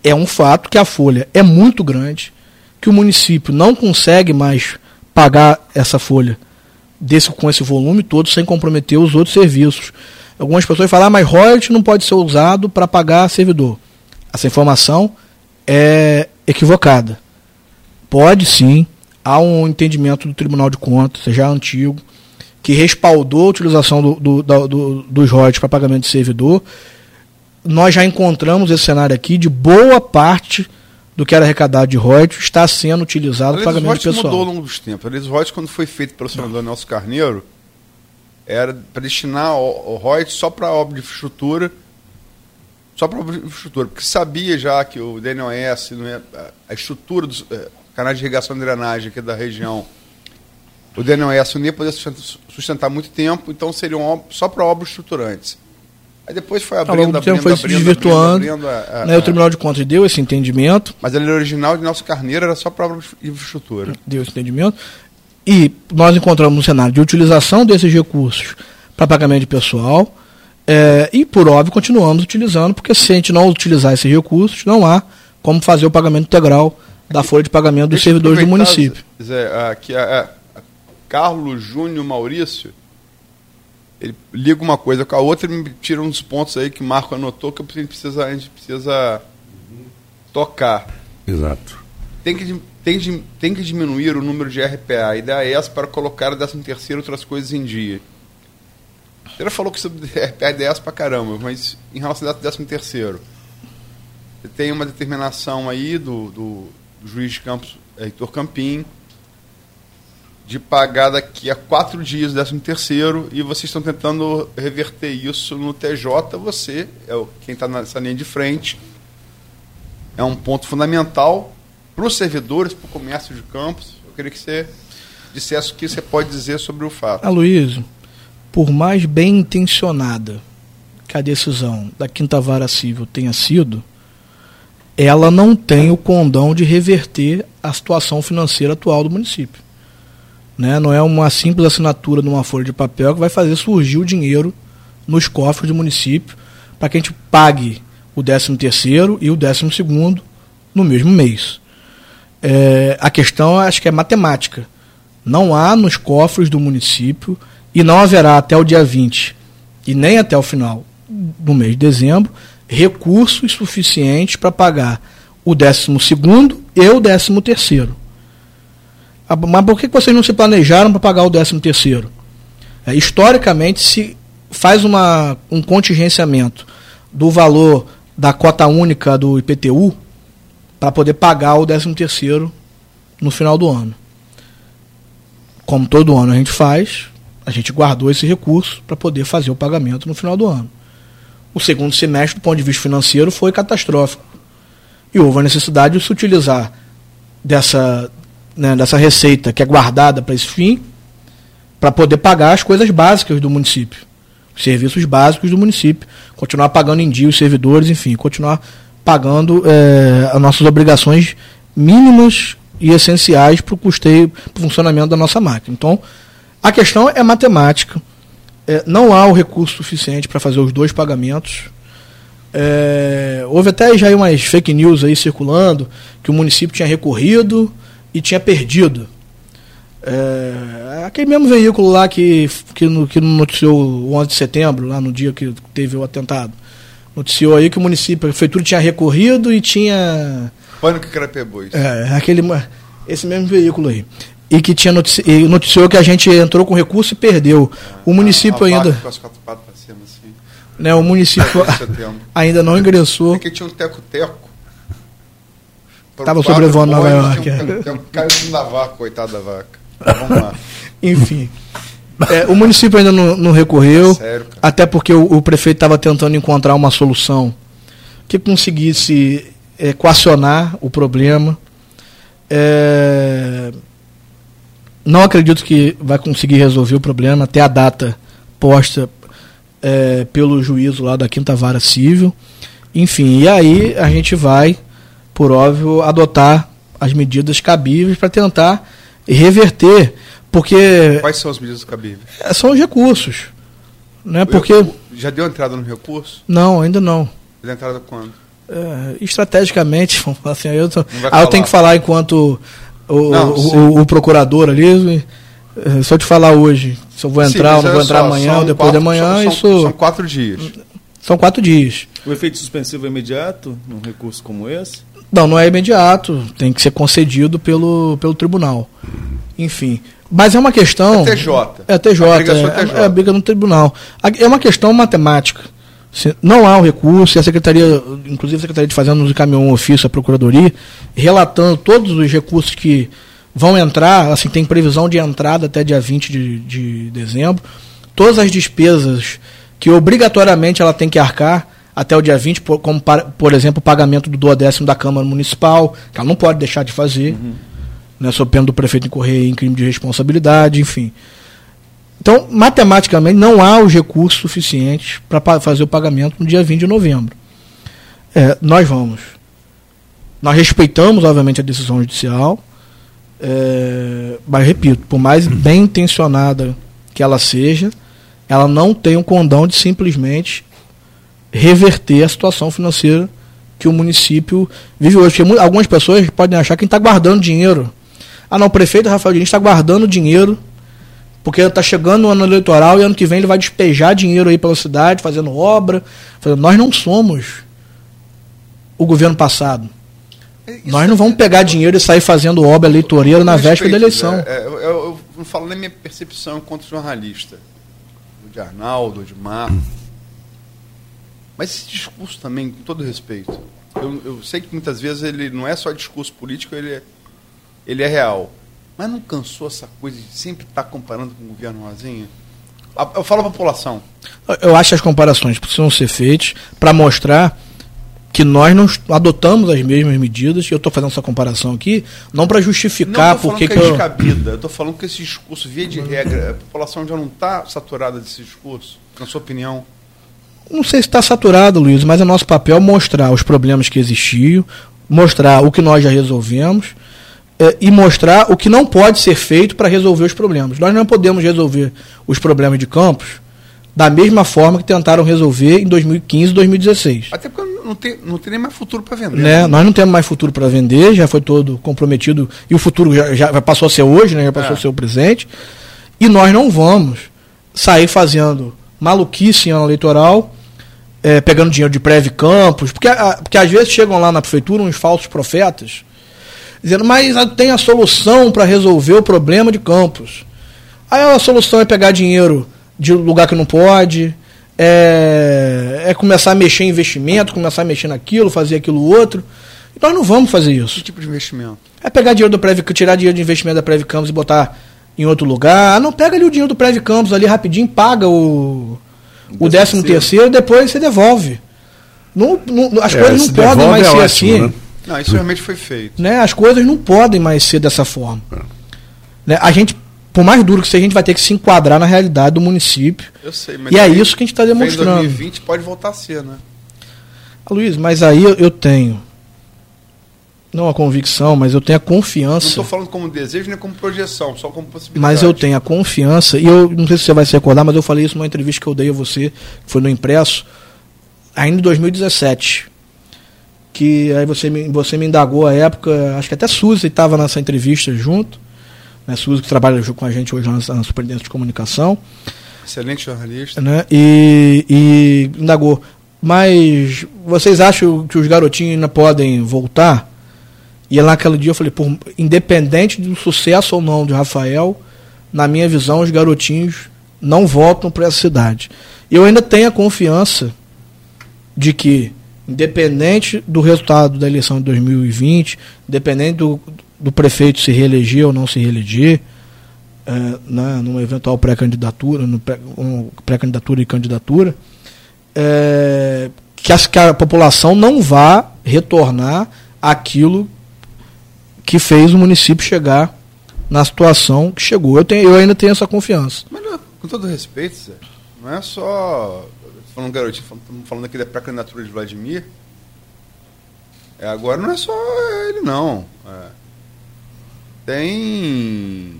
[SPEAKER 4] é um fato que a folha é muito grande, que o município não consegue mais pagar essa folha desse, com esse volume todo sem comprometer os outros serviços. Algumas pessoas falam, ah, mas royalty não pode ser usado para pagar servidor. Essa informação é equivocada. Pode sim, há um entendimento do Tribunal de Contas, já antigo, que respaldou a utilização do, do, do, dos royalties para pagamento de servidor. Nós já encontramos esse cenário aqui de boa parte do que era arrecadado de royalties está sendo utilizado para pagamento de pessoal.
[SPEAKER 3] mudou ao longo dos tempos. Aliás, os royalties, quando foi feito pelo senador Nelson Carneiro, era para destinar o, o royalties só para obra de infraestrutura, só para obra de infraestrutura, porque sabia já que o DNOS, a estrutura dos é, canais de irrigação e drenagem aqui da região, o DNOS não ia poder sustentar muito tempo, então seriam só para obras estruturantes. Aí depois foi abrindo, Ao longo do
[SPEAKER 4] tempo foi se desvirtuando. Abrindo, abrindo, a, né, a, o Tribunal de Contas deu esse entendimento.
[SPEAKER 3] Mas a lei original de Nelson Carneiro era só para infraestrutura.
[SPEAKER 4] Deu esse entendimento. E nós encontramos um cenário de utilização desses recursos para pagamento de pessoal. É, e, por óbvio, continuamos utilizando, porque se a gente não utilizar esses recursos, não há como fazer o pagamento integral da folha de pagamento dos servidores do município.
[SPEAKER 3] Zé, aqui, a, a Carlos Júnior Maurício ele liga uma coisa com a outra e me tira uns pontos aí que o Marco anotou que a gente precisa, a gente precisa tocar.
[SPEAKER 2] Exato.
[SPEAKER 3] Tem que, tem, de, tem que diminuir o número de RPA. A ideia é essa para colocar o 13 terceiro outras coisas em dia. Ele falou que sobre RPA é 10 para caramba, mas em relação ao 13 terceiro, tem uma determinação aí do, do, do juiz de campos, Heitor Campim, de pagar daqui a quatro dias o 13 terceiro e vocês estão tentando reverter isso no TJ, você é quem está nessa linha de frente. É um ponto fundamental para os servidores, para o comércio de campos. Eu queria que você dissesse o que você pode dizer sobre o fato.
[SPEAKER 4] Aloysio, por mais bem intencionada que a decisão da quinta vara civil tenha sido, ela não tem o condão de reverter a situação financeira atual do município. Né? Não é uma simples assinatura numa folha de papel que vai fazer surgir o dinheiro nos cofres do município para que a gente pague o 13 terceiro e o 12 segundo no mesmo mês. É, a questão acho que é matemática. Não há nos cofres do município e não haverá até o dia 20 e nem até o final do mês de dezembro recursos suficientes para pagar o 12 segundo e o 13 terceiro. Ah, mas por que vocês não se planejaram para pagar o 13 terceiro? É, historicamente, se faz uma, um contingenciamento do valor da cota única do IPTU para poder pagar o 13 terceiro no final do ano. Como todo ano a gente faz, a gente guardou esse recurso para poder fazer o pagamento no final do ano. O segundo semestre, do ponto de vista financeiro, foi catastrófico. E houve a necessidade de se utilizar dessa, né, dessa receita que é guardada para esse fim, para poder pagar as coisas básicas do município, os serviços básicos do município, continuar pagando em dia os servidores, enfim, continuar pagando é, as nossas obrigações mínimas e essenciais para o custeio, para o funcionamento da nossa máquina. Então, a questão é matemática. É, não há o recurso suficiente para fazer os dois pagamentos. É, houve até já umas fake news aí circulando que o município tinha recorrido e tinha perdido. É, aquele mesmo veículo lá que, que, no, que noticiou o 11 de setembro, lá no dia que teve o atentado. Noticiou aí que o município, a prefeitura tinha recorrido e tinha.
[SPEAKER 3] Pânico isso.
[SPEAKER 4] É, aquele, esse mesmo veículo aí. E que tinha notici, e noticiou que a gente entrou com recurso e perdeu. O município ainda. Com as quatro patas cima, assim. Né, o município ainda não ingressou. É
[SPEAKER 3] que tinha um teco-teco
[SPEAKER 4] Estava sobrevoando Nova York.
[SPEAKER 3] Tem um cara da vaca, coitado da vaca. Vamos lá.
[SPEAKER 4] Enfim. É, o município ainda não, não recorreu,
[SPEAKER 3] Sério, cara.
[SPEAKER 4] até porque o, o prefeito estava tentando encontrar uma solução que conseguisse é, equacionar o problema. É, não acredito que vai conseguir resolver o problema até a data posta é, pelo juízo lá da Quinta Vara Civil. Enfim, e aí a gente vai, por óbvio, adotar as medidas cabíveis para tentar reverter, porque
[SPEAKER 3] Quais são as medidas cabíveis?
[SPEAKER 4] é, são os recursos. Né? Porque.
[SPEAKER 3] Já deu entrada no recurso?
[SPEAKER 4] Não, ainda não.
[SPEAKER 3] Deu entrada quando?
[SPEAKER 4] É, estrategicamente, vamos falar assim, aí eu, tô, aí eu tenho que falar enquanto o,
[SPEAKER 3] Não,
[SPEAKER 4] o- o- o procurador ali. é, Se eu te falar hoje, se eu vou
[SPEAKER 3] Sim,
[SPEAKER 4] entrar ou não vou entrar
[SPEAKER 3] só,
[SPEAKER 4] amanhã ou depois
[SPEAKER 3] quatro-
[SPEAKER 4] de amanhã,
[SPEAKER 3] são,
[SPEAKER 4] isso
[SPEAKER 3] são quatro dias.
[SPEAKER 4] são quatro dias.
[SPEAKER 5] O efeito suspensivo é imediato num recurso como esse?
[SPEAKER 4] Não, não é imediato, tem que ser concedido pelo, pelo tribunal. Enfim. Mas é uma questão.
[SPEAKER 3] É TJ.
[SPEAKER 4] É TJ,
[SPEAKER 3] A briga é
[SPEAKER 4] é,
[SPEAKER 3] TJ.
[SPEAKER 4] é a briga no tribunal. É uma questão matemática. Não há um recurso, e a Secretaria, inclusive a Secretaria de Fazenda nos encaminhou um ofício à Procuradoria, relatando todos os recursos que vão entrar, assim, tem previsão de entrada até dia 20 de, de dezembro, todas as despesas que obrigatoriamente ela tem que arcar até o dia 20, por- como, par- por exemplo, o pagamento do duodécimo da Câmara Municipal, que ela não pode deixar de fazer, né, sob pena do prefeito incorrer em crime de responsabilidade, enfim. Então, matematicamente, não há os recursos suficientes para fazer o pagamento no dia 20 de novembro. É, nós vamos. Nós respeitamos, obviamente, a decisão judicial, é, mas, repito, por mais bem intencionada que ela seja, ela não tem o condão de simplesmente reverter a situação financeira que o município vive hoje. Porque algumas pessoas podem achar que está guardando dinheiro. Ah, não, o prefeito Rafael Diniz está guardando dinheiro porque está chegando o ano eleitoral e ano que vem ele vai despejar dinheiro aí pela cidade, fazendo obra. Nós não somos o governo passado. Nós não vamos pegar dinheiro e sair fazendo obra eleitoreira na véspera da eleição.
[SPEAKER 3] é, é, eu, eu não falo nem minha percepção enquanto jornalista. De Arnaldo, de Marco. Mas esse discurso também, com todo respeito, eu, eu sei que muitas vezes ele não é só discurso político, ele é, ele é real. Mas não cansou essa coisa de sempre estar comparando com o governo Rosinha? A- Eu falo à população.
[SPEAKER 4] Eu acho que as comparações precisam ser feitas para mostrar que nós não adotamos as mesmas medidas. E eu estou fazendo essa comparação aqui, não para justificar
[SPEAKER 3] não tô
[SPEAKER 4] por
[SPEAKER 3] falando
[SPEAKER 4] que
[SPEAKER 3] que, é
[SPEAKER 4] eu.
[SPEAKER 3] descabida. Eu tô falando que esse discurso, via de regra, a população já não está saturada desse discurso, na sua opinião?
[SPEAKER 4] Não sei se está saturado, Luiz, mas é nosso papel mostrar os problemas que existiam, mostrar o que nós já resolvemos eh, e mostrar o que não pode ser feito para resolver os problemas. Nós não podemos resolver os problemas de campos da mesma forma que tentaram resolver em 2015 e 2016.
[SPEAKER 3] Até porque não tem, não tem nem mais futuro para vender.
[SPEAKER 4] Né? Nós não temos mais futuro para vender, já foi todo comprometido e o futuro já, já passou a ser hoje, né? já passou
[SPEAKER 3] É.
[SPEAKER 4] a ser o presente. E nós não vamos sair fazendo maluquice em ano eleitoral, eh, pegando dinheiro de Preve Campos, porque, a- porque às vezes chegam lá na prefeitura uns falsos profetas, dizendo, mas tem a solução para resolver o problema de Campos. Aí a solução é pegar dinheiro de lugar que não pode, é, é começar a mexer em investimento, começar a mexer naquilo, fazer aquilo outro. E nós não vamos fazer
[SPEAKER 3] Que
[SPEAKER 4] isso.
[SPEAKER 3] tipo de investimento?
[SPEAKER 4] É pegar dinheiro do Prev, tirar dinheiro de investimento da Prev Campos e botar em outro lugar. Ah, não, pega ali o dinheiro do Prev Campos ali rapidinho, paga o, o décimo terceiro e depois você devolve. Não, não- as
[SPEAKER 2] É,
[SPEAKER 4] coisas não podem mais
[SPEAKER 2] é
[SPEAKER 4] ser
[SPEAKER 2] ótimo,
[SPEAKER 4] assim.
[SPEAKER 2] né?
[SPEAKER 3] Não, isso realmente foi feito.
[SPEAKER 4] né? As coisas não podem mais ser dessa forma. Né? A gente, por mais duro que seja, a gente vai ter que se enquadrar na realidade do município.
[SPEAKER 3] Eu sei, mas
[SPEAKER 4] E é isso que a gente está demonstrando.
[SPEAKER 3] 2020 pode voltar a ser, né?
[SPEAKER 4] Ah, Luiz, mas aí eu, eu tenho, não a convicção, mas eu tenho a
[SPEAKER 3] Não
[SPEAKER 4] confiança.
[SPEAKER 3] estou falando como desejo nem como projeção, só como possibilidade.
[SPEAKER 4] Mas eu tenho a confiança, e eu não sei se você vai se recordar, mas eu falei isso numa entrevista que eu dei a você, que foi no impresso, ainda em 2017. Que aí você me, você me indagou à época, acho que até Suzy estava nessa entrevista junto, né, Suzy que trabalha junto com a gente hoje na, na Superintendência de Comunicação,
[SPEAKER 3] Excelente jornalista.
[SPEAKER 4] né, e, e indagou, mas vocês acham que os garotinhos ainda podem voltar? E lá naquele dia eu falei, por, independente do sucesso ou não de Rafael, na minha visão, os garotinhos não voltam para essa cidade. E eu ainda tenho a confiança de que, independente do resultado da eleição de 2020, independente do, do prefeito se reeleger ou não se reeleger, é, na, numa eventual pré-candidatura, pré-candidatura e candidatura, é, que, que a população não vá retornar aquilo que fez o município chegar na situação que chegou. Eu, tenho, eu ainda tenho essa confiança.
[SPEAKER 3] Mas com todo respeito, Zé, não é só. Falando garotinho, falando aqui da pré-candidatura de Vladimir. É, agora não é só ele, não. É. Tem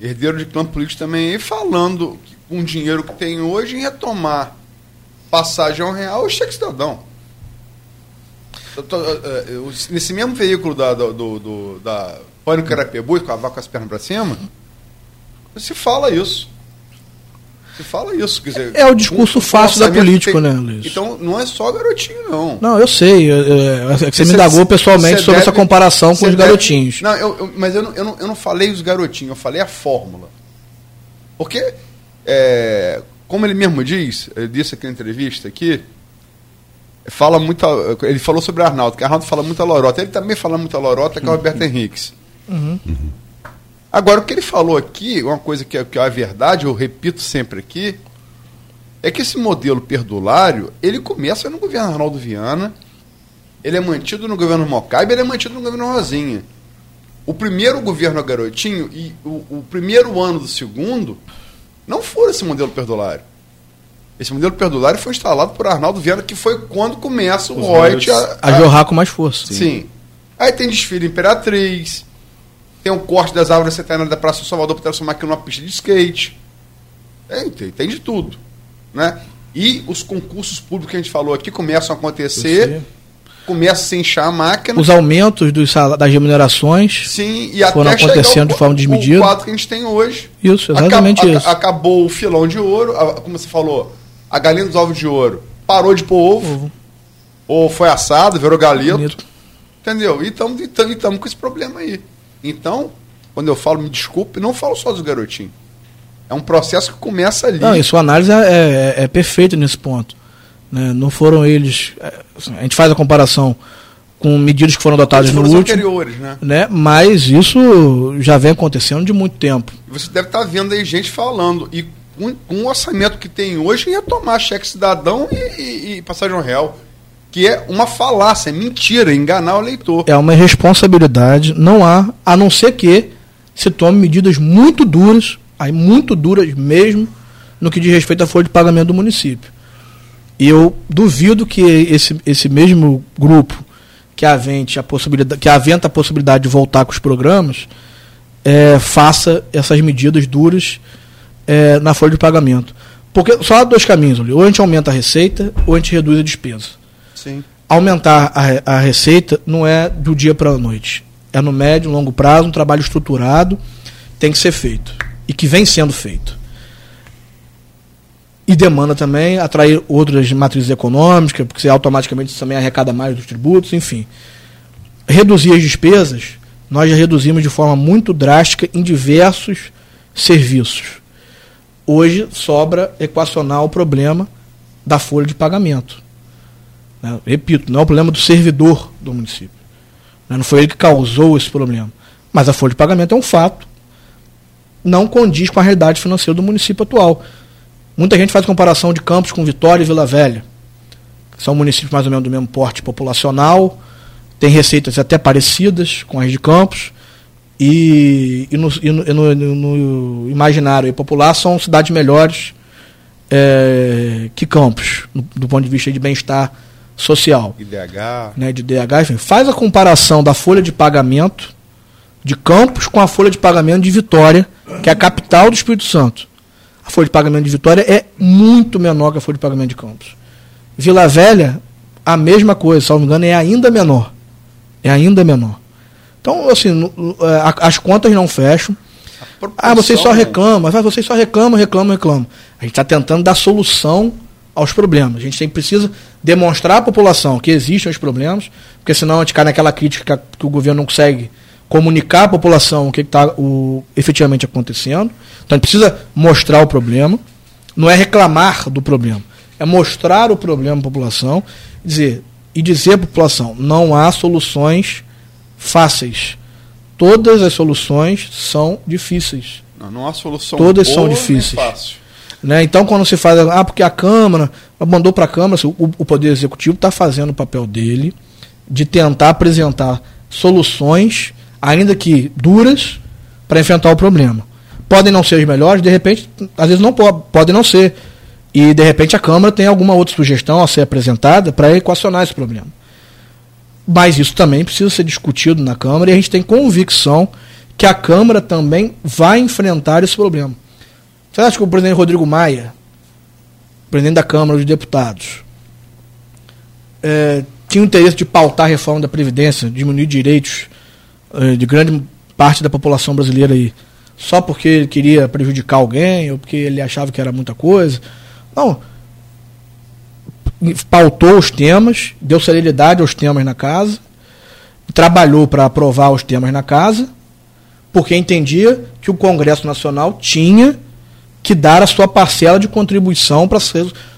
[SPEAKER 3] herdeiro de clã político também aí falando que com o dinheiro que tem hoje em retomar passagem ao real e cheque cidadão. Eu tô, eu, nesse mesmo veículo da, do, do, da Pânico Carapebu, com a vaca com as pernas para cima, se fala isso. Se fala isso. Quer dizer,
[SPEAKER 4] é o discurso fácil da política, tem... né, Luiz?
[SPEAKER 3] Então não é só garotinho, não.
[SPEAKER 4] Não, eu sei. É, é, você me indagou pessoalmente sobre deve, essa comparação com os deve, garotinhos.
[SPEAKER 3] Não, eu, eu, mas eu não, eu, não, eu não falei os garotinhos, eu falei a fórmula. Porque, é, como ele mesmo diz, ele disse aqui na entrevista aqui, fala muito. Ele falou sobre Arnaldo, que Arnaldo fala muita lorota. Ele também fala muita lorota, que é o Roberto Henriques. Uhum. Agora, o que ele falou aqui, uma coisa que é, que é a verdade, eu repito sempre aqui, é que esse modelo perdulário, ele começa no governo Arnaldo Viana, ele é mantido no governo Mocaibe, ele é mantido no governo Rosinha. O primeiro governo Garotinho e o, o primeiro ano do segundo não foi esse modelo perdulário. Esse modelo perdulário foi instalado por Arnaldo Viana, que foi quando começa o Reut
[SPEAKER 4] a, a, a, jorrar com mais força.
[SPEAKER 3] Sim. sim. Aí tem desfile Imperatriz, tem o corte das árvores centenárias da Praça Salvador para transformar aquilo numa pista de skate. Tem, tem, tem, de tudo. Né? E os concursos públicos que a gente falou aqui começam a acontecer, começa a se inchar a máquina.
[SPEAKER 4] Os aumentos dos, das remunerações
[SPEAKER 3] Sim, e
[SPEAKER 4] foram acontecendo o, de forma desmedida. O
[SPEAKER 3] quadro que a gente tem hoje.
[SPEAKER 4] Isso, exatamente
[SPEAKER 3] Acab,
[SPEAKER 4] isso.
[SPEAKER 3] Acabou o filão de ouro, como você falou, a galinha dos ovos de ouro parou de pôr ovo, ovo. ou foi assado, virou galeto. Bonito. Entendeu? E estamos com esse problema aí. Então, quando eu falo, me desculpe, não falo só dos garotinhos. É um processo que começa ali.
[SPEAKER 4] Não, e sua análise é, é, é perfeita nesse ponto. Né? Não foram eles. É, assim, a gente faz a comparação com medidas que foram adotadas no último.
[SPEAKER 3] anteriores, né?
[SPEAKER 4] né? Mas isso já vem acontecendo de muito tempo.
[SPEAKER 3] Você deve estar vendo aí gente falando. E com, com o orçamento que tem hoje, ia tomar cheque cidadão e, e, e passagem real que é uma falácia, é mentira, enganar o leitor.
[SPEAKER 4] É uma responsabilidade, não há, a não ser que se tome medidas muito duras, aí muito duras mesmo, no que diz respeito à folha de pagamento do município. E eu duvido que esse, esse mesmo grupo que avente a possibilidade, que aventa a possibilidade de voltar com os programas, é, faça essas medidas duras é, na folha de pagamento. Porque só há dois caminhos, ou a gente aumenta a receita, ou a gente reduz a despesa.
[SPEAKER 3] Sim.
[SPEAKER 4] Aumentar a, a receita não é do dia para a noite. É no médio, longo prazo, um trabalho estruturado, tem que ser feito. E que vem sendo feito. E demanda também atrair outras matrizes econômicas, porque você automaticamente também arrecada mais dos tributos, enfim. Reduzir as despesas, nós já reduzimos de forma muito drástica em diversos serviços. Hoje sobra equacionar o problema da folha de pagamento. Né? Repito, não é o problema do servidor do município. Né? Não foi ele que causou esse problema. Mas a folha de pagamento é um fato. Não condiz com a realidade financeira do município atual. Muita gente faz comparação de Campos com Vitória e Vila Velha. São municípios mais ou menos do mesmo porte populacional, têm receitas até parecidas com as de Campos. E, e, no, e no, no, imaginário popular são cidades melhores é, que Campos, do ponto de vista de bem-estar social.
[SPEAKER 3] IDH.
[SPEAKER 4] Né, de DH, enfim, faz a comparação da folha de pagamento de Campos com a folha de pagamento de Vitória, que é a capital do Espírito Santo. A folha de pagamento de Vitória é muito menor que a folha de pagamento de Campos. Vila Velha, a mesma coisa, se não me engano, é ainda menor. É ainda menor. Então, assim, é, as contas não fecham. Ah, vocês só reclamam, vocês só reclamam, reclamam, reclamam. A gente está tentando dar solução aos problemas. A gente sempre precisa demonstrar à população que existem os problemas, porque senão a gente cai naquela crítica que o governo não consegue comunicar à população o que está efetivamente acontecendo. Então a gente precisa mostrar o problema. Não é reclamar do problema, é mostrar o problema à população dizer, e dizer à população: não há soluções fáceis. Todas as soluções são difíceis.
[SPEAKER 3] Não, não há solução
[SPEAKER 4] Todas são difíceis. Né? Então, quando se faz, ah, porque a Câmara mandou para a Câmara, o, o Poder Executivo está fazendo o papel dele de tentar apresentar soluções, ainda que duras, para enfrentar o problema. Podem não ser as melhores, de repente, às vezes não po podem não ser. E de repente a Câmara tem alguma outra sugestão a ser apresentada para equacionar esse problema. Mas isso também precisa ser discutido na Câmara e a gente tem convicção que a Câmara também vai enfrentar esse problema. Você acha que o presidente Rodrigo Maia, presidente da Câmara dos Deputados, é, tinha o interesse de pautar a reforma da Previdência, diminuir direitos é, de grande parte da população brasileira aí, só porque ele queria prejudicar alguém ou porque ele achava que era muita coisa? Não. Pautou os temas, deu celeridade aos temas na casa, trabalhou para aprovar os temas na casa, porque entendia que o Congresso Nacional tinha que dar a sua parcela de contribuição para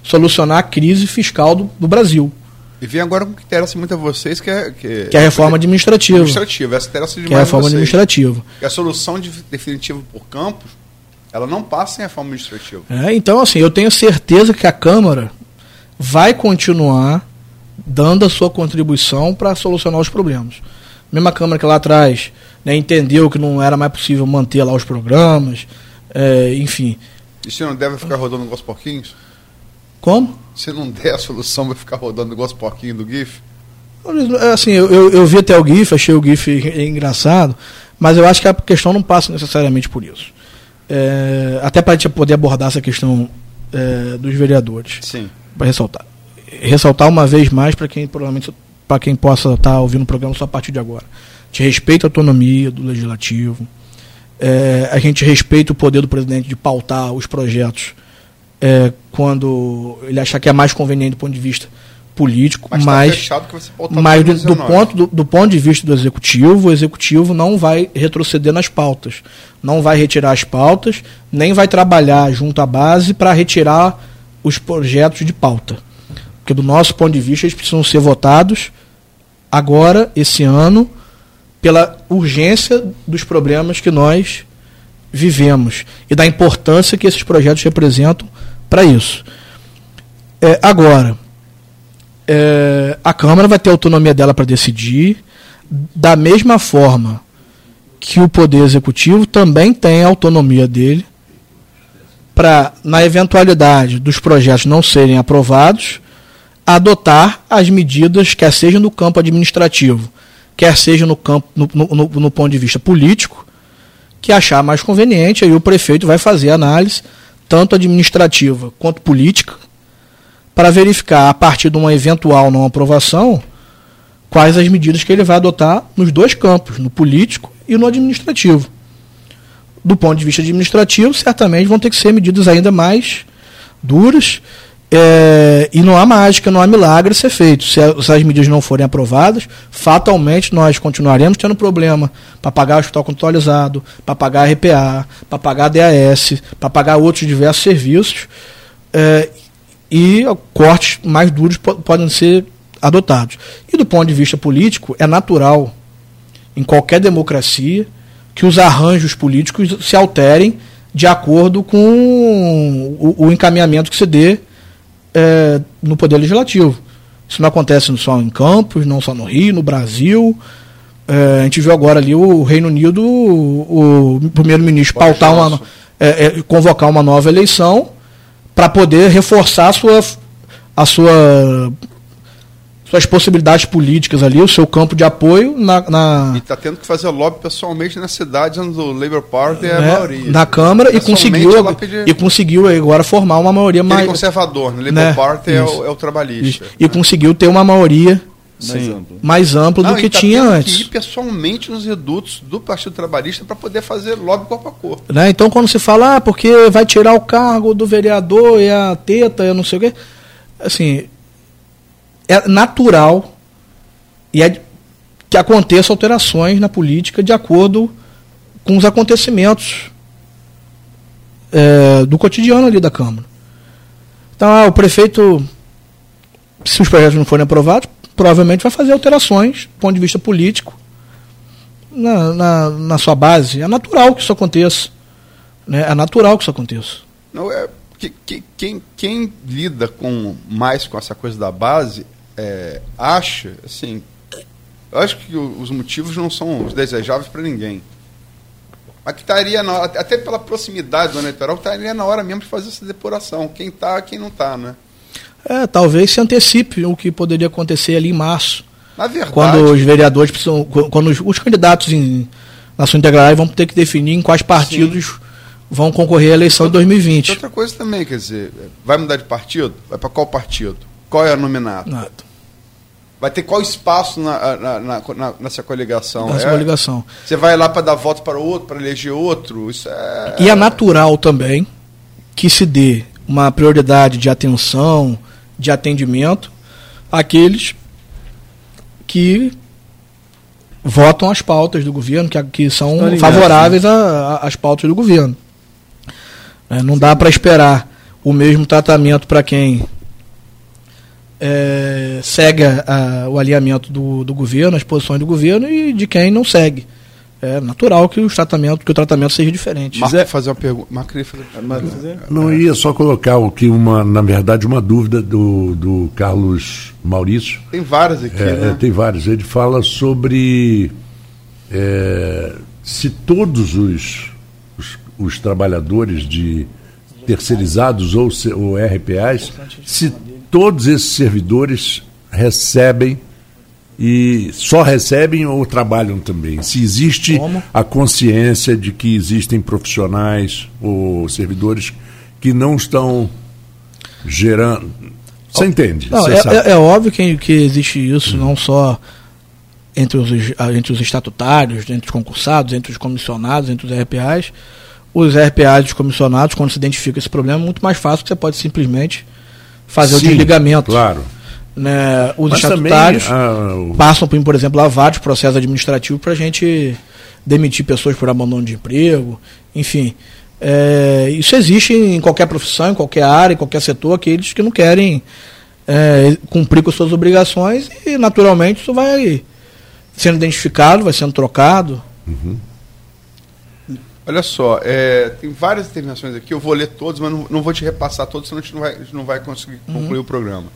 [SPEAKER 4] solucionar a crise fiscal do, do, Brasil.
[SPEAKER 3] E vem agora com o que interessa muito a vocês, que é, que,
[SPEAKER 4] que é a reforma administrativa.
[SPEAKER 3] administrativa. Essa interessa demais
[SPEAKER 4] que é a reforma administrativa.
[SPEAKER 3] E a solução de, definitiva por campos, ela não passa em reforma administrativa.
[SPEAKER 4] É, então, assim, eu tenho certeza que a Câmara vai continuar dando a sua contribuição para solucionar os problemas. A mesma Câmara que lá atrás né, entendeu que não era mais possível manter lá os programas, é, enfim.
[SPEAKER 3] E se não deve ficar rodando igual os porquinhos?
[SPEAKER 4] Como?
[SPEAKER 3] Se não der a solução, vai ficar rodando igual os porquinhos do GIF?
[SPEAKER 4] Assim, eu, eu, eu vi até o GIF, achei o GIF engraçado, mas eu acho que a questão não passa necessariamente por isso. É, até para a gente poder abordar essa questão é, dos vereadores.
[SPEAKER 3] Sim.
[SPEAKER 4] Para ressaltar. Ressaltar uma vez mais para quem provavelmente para quem possa estar tá ouvindo o programa só a partir de agora. Te respeita a autonomia do legislativo. É, a gente respeita o poder do presidente de pautar os projetos é, quando ele achar que é mais conveniente do ponto de vista político,
[SPEAKER 3] mas,
[SPEAKER 4] mas,
[SPEAKER 3] tá
[SPEAKER 4] mas do, do, ponto, do, do, ponto de vista do executivo, o executivo não vai retroceder nas pautas, não vai retirar as pautas, nem vai trabalhar junto à base para retirar os projetos de pauta. Porque do nosso ponto de vista eles precisam ser votados agora, esse ano, pela urgência dos problemas que nós vivemos e da importância que esses projetos representam para isso. É, agora, é, a Câmara vai ter autonomia dela para decidir, da mesma forma que o Poder Executivo também tem a autonomia dele para, na eventualidade dos projetos não serem aprovados, adotar as medidas, quer seja no campo administrativo, quer seja no campo no, no, no ponto de vista político, que achar mais conveniente, aí o prefeito vai fazer análise, tanto administrativa quanto política, para verificar, a partir de uma eventual não aprovação, quais as medidas que ele vai adotar nos dois campos, no político e no administrativo. Do ponto de vista administrativo, certamente vão ter que ser medidas ainda mais duras é, e não há mágica, não há milagre ser feito. Se, se, as medidas não forem aprovadas, fatalmente nós continuaremos tendo problema para pagar o hospital controlizado, para pagar a RPA, para pagar a DAS, para pagar outros diversos serviços. É, e cortes mais duros podem ser adotados. E do ponto de vista político, é natural, em qualquer democracia, que os arranjos políticos se alterem de acordo com o, o encaminhamento que se dê é, no Poder Legislativo. Isso não acontece só em Campos, não só no Rio, no Brasil. É, a gente viu agora ali o Reino Unido, o, o primeiro-ministro pautar uma, é, é, convocar uma nova eleição para poder reforçar a sua, a sua suas possibilidades políticas ali, o seu campo de apoio na. na
[SPEAKER 3] e está tendo que fazer lobby pessoalmente na cidade onde o Labour Party é a
[SPEAKER 4] né,
[SPEAKER 3] maioria.
[SPEAKER 4] Na Câmara e conseguiu, pedir... e conseguiu agora formar uma maioria mais.
[SPEAKER 3] conservador, né? Labour né? Party é o, é o, trabalhista.
[SPEAKER 4] Isso. E conseguiu ter uma maioria mais ampla, mais ampla do que tá tinha antes. Que
[SPEAKER 3] ir pessoalmente nos redutos do Partido Trabalhista para poder fazer lobby corpo a corpo.
[SPEAKER 4] Né? Então, quando se fala, ah, porque vai tirar o cargo do vereador e a teta, eu não sei o quê. Assim, é natural e é que aconteçam alterações na política de acordo com os acontecimentos é, do cotidiano ali da Câmara. Então, ah, o prefeito, se os projetos não forem aprovados, provavelmente vai fazer alterações do ponto de vista político na, na, na sua base. É natural que isso aconteça. Né? É natural que isso aconteça.
[SPEAKER 3] Não, é, que, que, quem, quem lida com mais com essa coisa da base é, acha, assim, eu acho que os motivos não são os desejáveis para ninguém. Mas que estaria na hora, até pela proximidade do ano eleitoral, estaria na hora mesmo de fazer essa depuração. Quem tá, quem não tá, né?
[SPEAKER 4] É, talvez se antecipe o que poderia acontecer ali em março,
[SPEAKER 3] Na verdade,
[SPEAKER 4] quando os vereadores precisam, quando os, os candidatos em, na sua integral vão ter que definir em quais partidos vão concorrer à eleição de
[SPEAKER 3] tem
[SPEAKER 4] 2020.
[SPEAKER 3] outra coisa também, quer dizer, vai mudar de partido? Vai para qual partido? Qual é a nominata?
[SPEAKER 4] Nada.
[SPEAKER 3] Vai ter qual espaço na, na- na- na- nessa coligação?
[SPEAKER 4] Nessa
[SPEAKER 3] É-
[SPEAKER 4] coligação.
[SPEAKER 3] Você vai lá para dar voto para outro, para eleger outro? Isso é.
[SPEAKER 4] E é natural também que se dê uma prioridade de atenção, de atendimento àqueles que votam as pautas do governo, que, que são favoráveis a- às pautas do governo. É, não dá para esperar o mesmo tratamento para quem é, segue a- o alinhamento do, do governo, as posições do governo e de quem não segue. É natural que, os tratamento, que o tratamento seja diferente.
[SPEAKER 3] Marco, quer fazer uma pergunta. Marco, queria fazer uma pergunta.
[SPEAKER 2] Não ia só colocar o que uma, na verdade, uma dúvida do, do Carlos Maurício.
[SPEAKER 3] Tem várias aqui,
[SPEAKER 2] É,
[SPEAKER 3] né?
[SPEAKER 2] é, tem vários. Ele fala sobre é, se todos os, os, os trabalhadores de terceirizados ou, ou RPAs, se todos esses servidores recebem e só recebem ou trabalham também. Se existe
[SPEAKER 4] Como?
[SPEAKER 2] a consciência de que existem profissionais ou servidores que não estão gerando. Você entende?
[SPEAKER 4] Não, é, é- é óbvio que, que existe isso, não só entre os, entre os estatutários, entre os concursados, entre os comissionados, entre os RPAs. Os RPAs e os comissionados, quando se identifica esse problema, é muito mais fácil que você pode simplesmente fazer
[SPEAKER 2] Sim,
[SPEAKER 4] o desligamento.
[SPEAKER 2] Claro.
[SPEAKER 4] Né? Os
[SPEAKER 2] Mas também
[SPEAKER 4] estatutários
[SPEAKER 2] ah, o-
[SPEAKER 4] passam por, por exemplo, lá vários processos administrativos para a gente demitir pessoas por abandono de emprego, enfim. É, isso existe em qualquer profissão, em qualquer área, em qualquer setor, aqueles que não querem é, cumprir com suas obrigações e, naturalmente, isso vai sendo identificado, vai sendo trocado.
[SPEAKER 3] Olha só, é, tem várias intervenções aqui, eu vou ler todos, mas não, não vou te repassar todos, senão a gente não vai, gente não vai conseguir concluir o programa.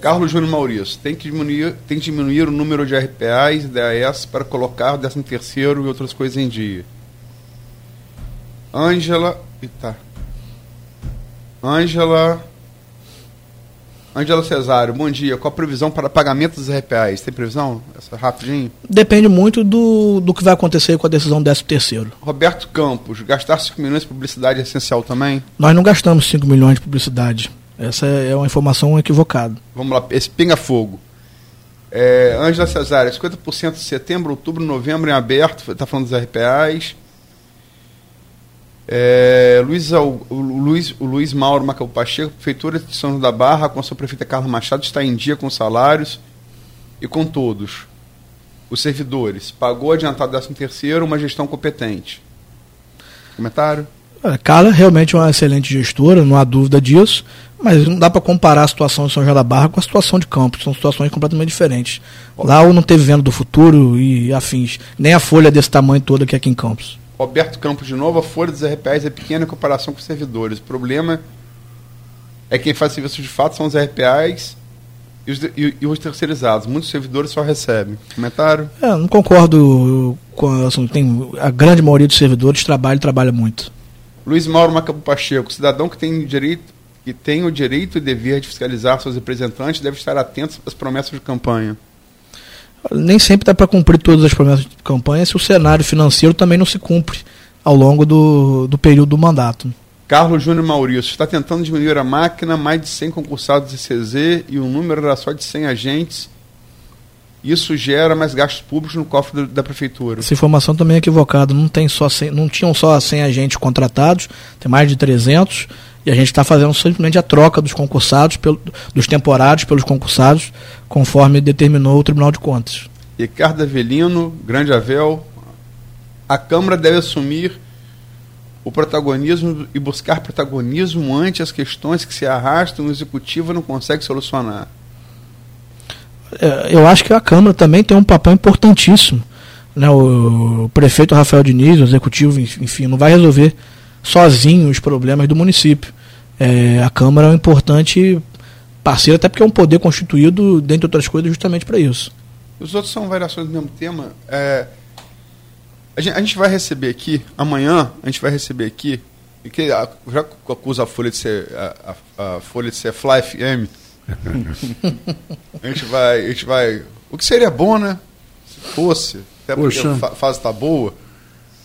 [SPEAKER 3] Carlos Júnior Maurício, tem que, diminuir, tem que diminuir o número de RPAs e DAS para colocar o 13 terceiro e outras coisas em dia. Ângela. Eita. Ângela. Ângela Cesário, bom dia. Qual a previsão para pagamento dos RPAs? Tem previsão? Essa rapidinho?
[SPEAKER 4] Depende muito do, do que vai acontecer com a decisão 13 terceiro.
[SPEAKER 3] Roberto Campos, gastar 5 milhões de publicidade é essencial também?
[SPEAKER 4] Nós não gastamos 5 milhões de publicidade. Essa é uma informação equivocada.
[SPEAKER 3] Vamos lá, esse pinga-fogo. É, Ângela Cesária, 50% de setembro, outubro, novembro em aberto, está falando dos RPAs. É, Luiz, o, Luiz, o Luiz Mauro Macabu Pacheco, Prefeitura de São João da Barra, com a sua prefeita Carla Machado, está em dia com os salários e com todos. Os servidores. Pagou adiantado 13 terceiro, uma gestão competente. Comentário?
[SPEAKER 4] A Carla realmente é uma excelente gestora, não há dúvida disso, mas não dá para comparar a situação de São João da Barra com a situação de Campos, são situações completamente diferentes. Lá o não teve venda do futuro e afins, nem a folha desse tamanho toda que é aqui em Campos.
[SPEAKER 3] Roberto Campos de novo, a folha dos RPAs é pequena em comparação com os servidores. O problema é que quem faz serviço de fato são os RPAs e os, e- e os terceirizados. Muitos servidores só recebem. Comentário?
[SPEAKER 4] É, não concordo com assim, tem a grande maioria dos servidores trabalha e trabalha muito.
[SPEAKER 3] Luiz Mauro Macabu Pacheco, cidadão que tem direito que tem o direito e dever de fiscalizar seus representantes deve estar atento às promessas de campanha.
[SPEAKER 4] Nem sempre dá para cumprir todas as promessas de campanha se o cenário financeiro também não se cumpre ao longo do, do período do mandato.
[SPEAKER 3] Carlos Júnior Maurício está tentando diminuir a máquina, mais de 100 concursados de CZ e o número era só de 100 agentes. Isso gera mais gastos públicos no cofre da, prefeitura.
[SPEAKER 4] Essa informação também é equivocada. Não, tem só 100 não tinham só 100 agentes contratados, tem mais de 300. E a gente está fazendo simplesmente a troca dos concursados, pelo, dos temporários pelos concursados, conforme determinou o Tribunal de Contas.
[SPEAKER 3] Ricardo Avelino, Grande Avel, a Câmara deve assumir o protagonismo e buscar protagonismo ante as questões que se arrastam e o Executivo não consegue solucionar.
[SPEAKER 4] É, eu acho que a Câmara também tem um papel importantíssimo. né, o, o prefeito Rafael Diniz, o executivo, enfim, não vai resolver sozinho os problemas do município. É, a Câmara é um importante parceiro, até porque é um poder constituído, dentre outras coisas, justamente para isso.
[SPEAKER 3] Os outros são variações do mesmo tema. É, a, gente, a, gente, vai receber aqui, amanhã, a gente vai receber aqui, e que já acusa a Folha de ser a, a, a Folha de ser Fly FM. a gente vai. A gente vai. O que seria bom, né? Se fosse. Até porque Poxa. a fase está boa.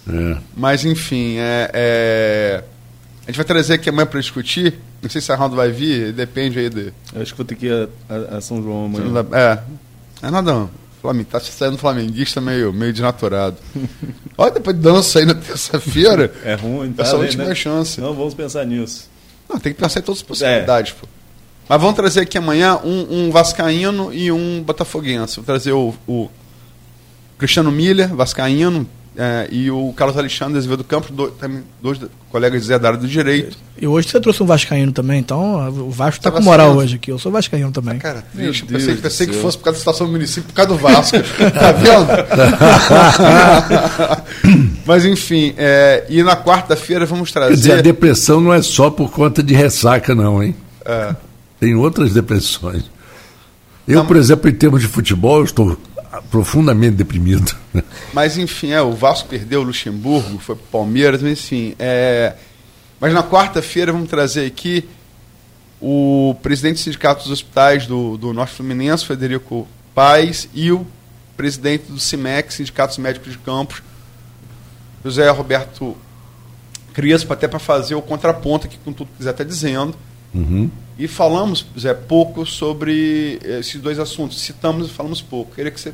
[SPEAKER 3] É. Mas enfim, é, é, a gente vai trazer aqui amanhã para discutir. Não sei se a Arnaldo vai vir, depende aí de.
[SPEAKER 5] Eu acho que vou ter que ir a, a, a São João amanhã.
[SPEAKER 3] É. É nada não. Flamengo, tá saindo flamenguista meio, meio desnaturado. Olha, depois de dança aí na terça-feira.
[SPEAKER 5] É ruim, tá?
[SPEAKER 3] Essa é a última né? chance.
[SPEAKER 5] Não, vamos pensar nisso.
[SPEAKER 3] Não, tem que pensar em todas as possibilidades, é. pô. Mas vamos trazer aqui amanhã um, um Vascaíno e um Botafoguense. Vou trazer o, o Cristiano Miller, Vascaíno, é, e o Carlos Alexandre Azevedo Campos, do, também, dois colegas de Zé da área do direito.
[SPEAKER 4] E hoje você trouxe um Vascaíno também, então o Vasco está com moral hoje aqui. Eu sou Vascaíno também. Ah,
[SPEAKER 3] cara, triste. Pensei, pensei que fosse por causa da situação do município, por causa do Vasco. tá vendo? Mas enfim, é, e na quarta-feira vamos trazer. Quer dizer,
[SPEAKER 2] a depressão não é só por conta de ressaca, não, hein? É. Tem outras depressões. Eu, por exemplo, em termos de futebol, eu estou profundamente deprimido.
[SPEAKER 3] Mas enfim, é, o Vasco perdeu o Luxemburgo, foi para o Palmeiras, mas enfim. É... Mas na quarta-feira vamos trazer aqui o presidente do Sindicato dos Hospitais do, do Norte Fluminense, Federico Paz, e o presidente do CIMEC, Sindicatos Médicos de Campos, José Roberto Crespo, até para fazer o contraponto aqui com tudo que quiser estar tá dizendo. Uhum. E falamos, Zé, pouco sobre esses dois assuntos. Citamos e falamos pouco. Queria que você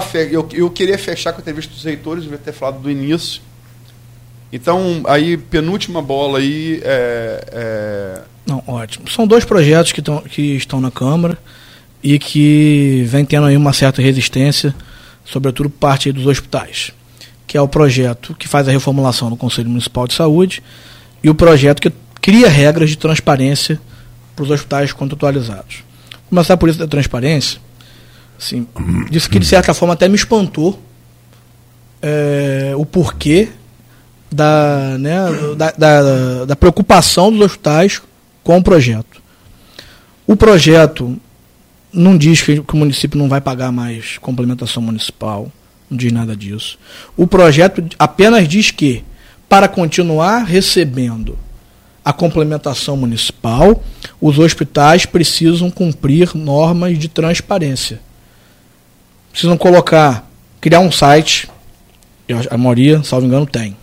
[SPEAKER 3] Fe... eu, eu queria fechar com a entrevista dos reitores, devia ter falado do início. Então, aí, penúltima bola aí. É, é...
[SPEAKER 4] Não, ótimo. São dois projetos que, tão, que estão na Câmara e que vem tendo aí uma certa resistência, sobretudo parte dos hospitais. Que é o projeto que faz a reformulação do Conselho Municipal de Saúde e o projeto que cria regras de transparência para os hospitais contratualizados. Vou começar por isso da transparência Assim, disse que de certa forma até me espantou é, o porquê da, né, da, da, da, preocupação dos hospitais com o projeto. O projeto não diz que o município não vai pagar mais complementação municipal, não diz nada disso. O projeto apenas diz que, para continuar recebendo a complementação municipal, os hospitais precisam cumprir normas de transparência precisam colocar, criar um site, a maioria, salvo engano, tem.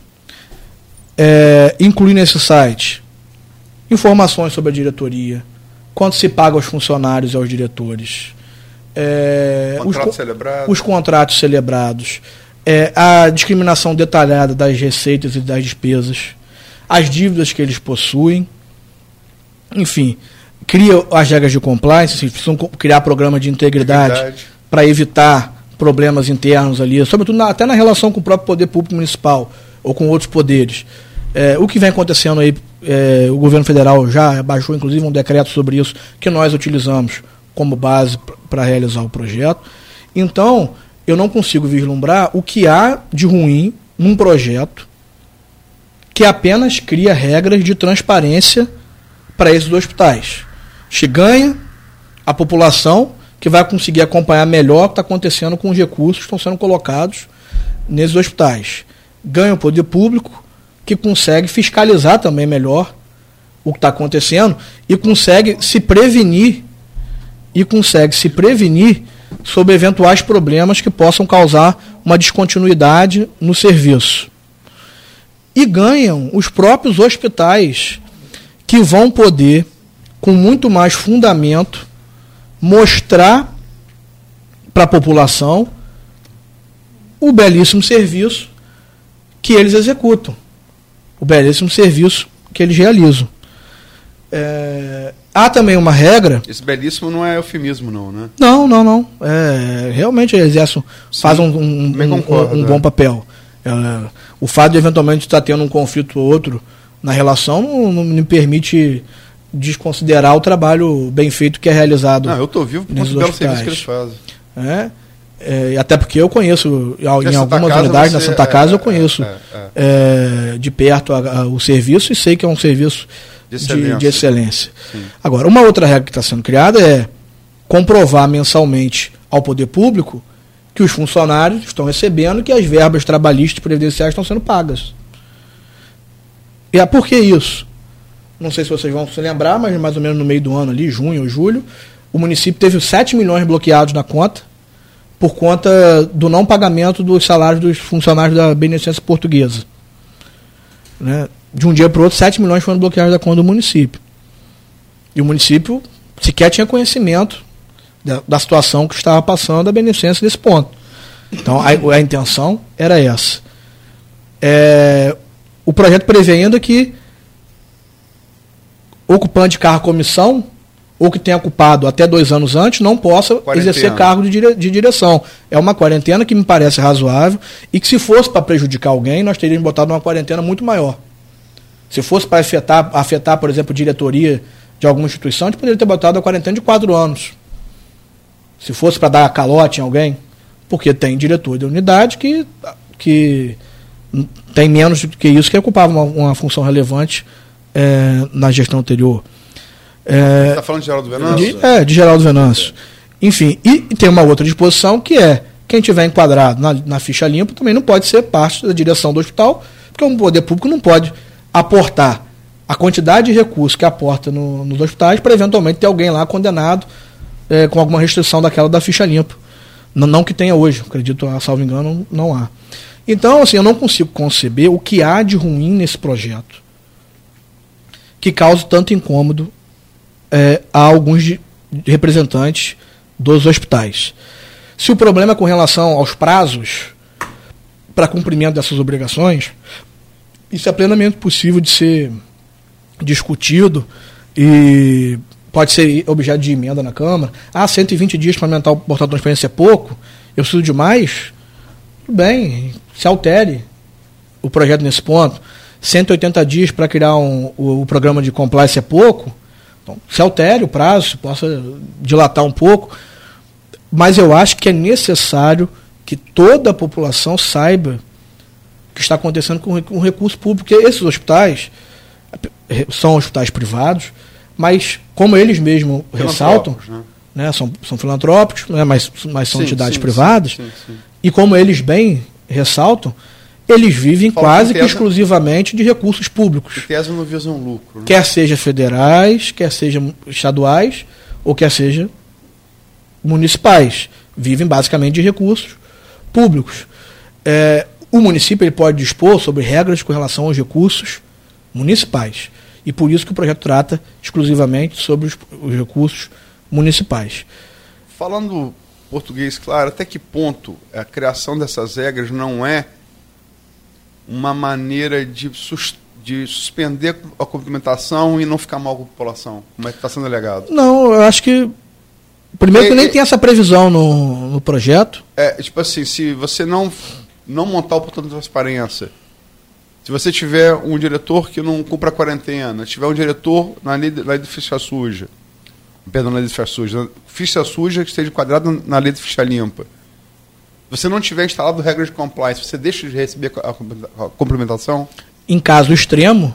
[SPEAKER 4] É, incluir nesse site informações sobre a diretoria, quanto se paga aos funcionários e aos diretores, é,
[SPEAKER 3] os,
[SPEAKER 4] os, contratos celebrados, é, a discriminação detalhada das receitas e das despesas, as dívidas que eles possuem, enfim, cria as regras de compliance, assim, precisam criar programa de integridade. integridade para evitar problemas internos ali, sobretudo na, até na relação com o próprio poder público municipal ou com outros poderes. É, o que vem acontecendo aí, é, o governo federal já baixou inclusive um decreto sobre isso que nós utilizamos como base para realizar o projeto. Então, eu não consigo vislumbrar o que há de ruim num projeto que apenas cria regras de transparência para esses hospitais. Se ganha a população que vai conseguir acompanhar melhor o que está acontecendo com os recursos que estão sendo colocados nesses hospitais. Ganha o poder público, que consegue fiscalizar também melhor o que está acontecendo e consegue se prevenir e consegue se prevenir sobre eventuais problemas que possam causar uma descontinuidade no serviço. E ganham os próprios hospitais que vão poder, com muito mais fundamento, mostrar para a população o belíssimo serviço que eles executam, o belíssimo serviço que eles realizam. É, há também uma regra.
[SPEAKER 3] Esse belíssimo não é eufemismo, não, né?
[SPEAKER 4] Não, não, não. É, realmente eles exercem, fazem um, um, concordo, um, um é. bom papel. É, o fato de eventualmente estar tendo um conflito ou outro na relação não, não me permite desconsiderar o trabalho bem feito que é realizado.
[SPEAKER 3] Não, eu estou vivo por conta do serviço que eles fazem.
[SPEAKER 4] É? É, até porque eu conheço, em
[SPEAKER 3] Santa
[SPEAKER 4] algumas
[SPEAKER 3] Casa
[SPEAKER 4] unidades, na Santa
[SPEAKER 3] é,
[SPEAKER 4] Casa, eu
[SPEAKER 3] é,
[SPEAKER 4] conheço
[SPEAKER 3] é, é.
[SPEAKER 4] é, de perto a- a- o serviço e sei que é um serviço
[SPEAKER 3] De
[SPEAKER 4] de
[SPEAKER 3] excelência.
[SPEAKER 4] de excelência. Agora, uma outra regra que está sendo criada é comprovar mensalmente ao poder público que os funcionários estão recebendo e que as verbas trabalhistas e previdenciais estão sendo pagas. E é por que isso? Não sei se vocês vão se lembrar, mas mais ou menos no meio do ano ali, junho ou julho, o município teve 7 milhões bloqueados na conta por conta do não pagamento dos salários dos funcionários da Beneficência Portuguesa. Né? De um dia para o outro, 7 milhões foram bloqueados da conta do município. E o município sequer tinha conhecimento da, da situação que estava passando a beneficência nesse ponto. Então, a, a intenção era essa. É, o projeto prevê ainda que ocupante de carro comissão ou que tenha ocupado até dois anos antes não possa
[SPEAKER 3] Quarentena.
[SPEAKER 4] exercer cargo de, dire- de direção. É uma quarentena que me parece razoável e que se fosse para prejudicar alguém, nós teríamos botado uma quarentena muito maior. Se fosse para afetar, afetar, por exemplo, diretoria de alguma instituição, a gente poderia ter botado a quarentena de quatro anos. Se fosse para dar calote em alguém, porque tem diretor de unidade que, que tem menos do que isso, que ocupava uma, uma função relevante eh, na gestão anterior. Eh,
[SPEAKER 3] Está falando de Geraldo Venâncio?
[SPEAKER 4] de, é, de Geraldo Venâncio. Enfim, e, e tem uma outra disposição que é quem tiver enquadrado na, na ficha limpa também não pode ser parte da direção do hospital, porque o poder público não pode aportar a quantidade de recursos que aporta no- nos hospitais para eventualmente ter alguém lá condenado eh, com alguma restrição daquela da ficha limpa. Não, não que tenha hoje, acredito, a salvo engano, não há. Então, assim, eu não consigo conceber o que há de ruim nesse projeto que cause tanto incômodo eh, a alguns representantes dos hospitais. Se o problema é com relação aos prazos para cumprimento dessas obrigações, isso é plenamente possível de ser discutido e pode ser objeto de emenda na Câmara. Ah, 120 dias para aumentar o portal de transparência é pouco, eu preciso de mais. Tudo bem, se altere o projeto nesse ponto. 180 dias para criar um, o, o programa de compliance é pouco, então, se altere o prazo, se possa dilatar um pouco, mas eu acho que é necessário que toda a população saiba o que está acontecendo com, com o recurso público, porque esses hospitais são hospitais privados, mas como eles mesmos ressaltam,
[SPEAKER 3] né?
[SPEAKER 4] né, são, são filantrópicos, né, mas, mas são
[SPEAKER 3] Sim,
[SPEAKER 4] entidades
[SPEAKER 3] sim,
[SPEAKER 4] privadas,
[SPEAKER 3] sim.
[SPEAKER 4] e como eles bem ressaltam, eles vivem
[SPEAKER 3] Fala
[SPEAKER 4] quase que exclusivamente de recursos públicos
[SPEAKER 3] tese não visam lucro. Né?
[SPEAKER 4] quer seja federais, quer sejam estaduais, ou quer seja municipais. Vivem basicamente de recursos públicos. É, o município ele pode dispor sobre regras com relação aos recursos municipais. E por isso que o projeto trata exclusivamente sobre os, os recursos municipais.
[SPEAKER 3] Falando português claro, até que ponto a criação dessas regras não é uma maneira de, sus- de suspender a complementação e não ficar mal com a população, como é que está sendo alegado?
[SPEAKER 4] Não, eu acho que. Primeiro que
[SPEAKER 3] É,
[SPEAKER 4] nem
[SPEAKER 3] é-
[SPEAKER 4] tem essa previsão no, no projeto.
[SPEAKER 3] É, tipo assim, se você não, não montar o portão de transparência, se você tiver um diretor que não cumpra a quarentena, tiver um diretor na lei, de- na lei de ficha suja, perdão, na lei de ficha suja, ficha suja que esteja enquadrada na lei de ficha limpa, você não tiver instalado regras de compliance, você deixa de receber a complementa- a complementação?
[SPEAKER 4] em caso extremo,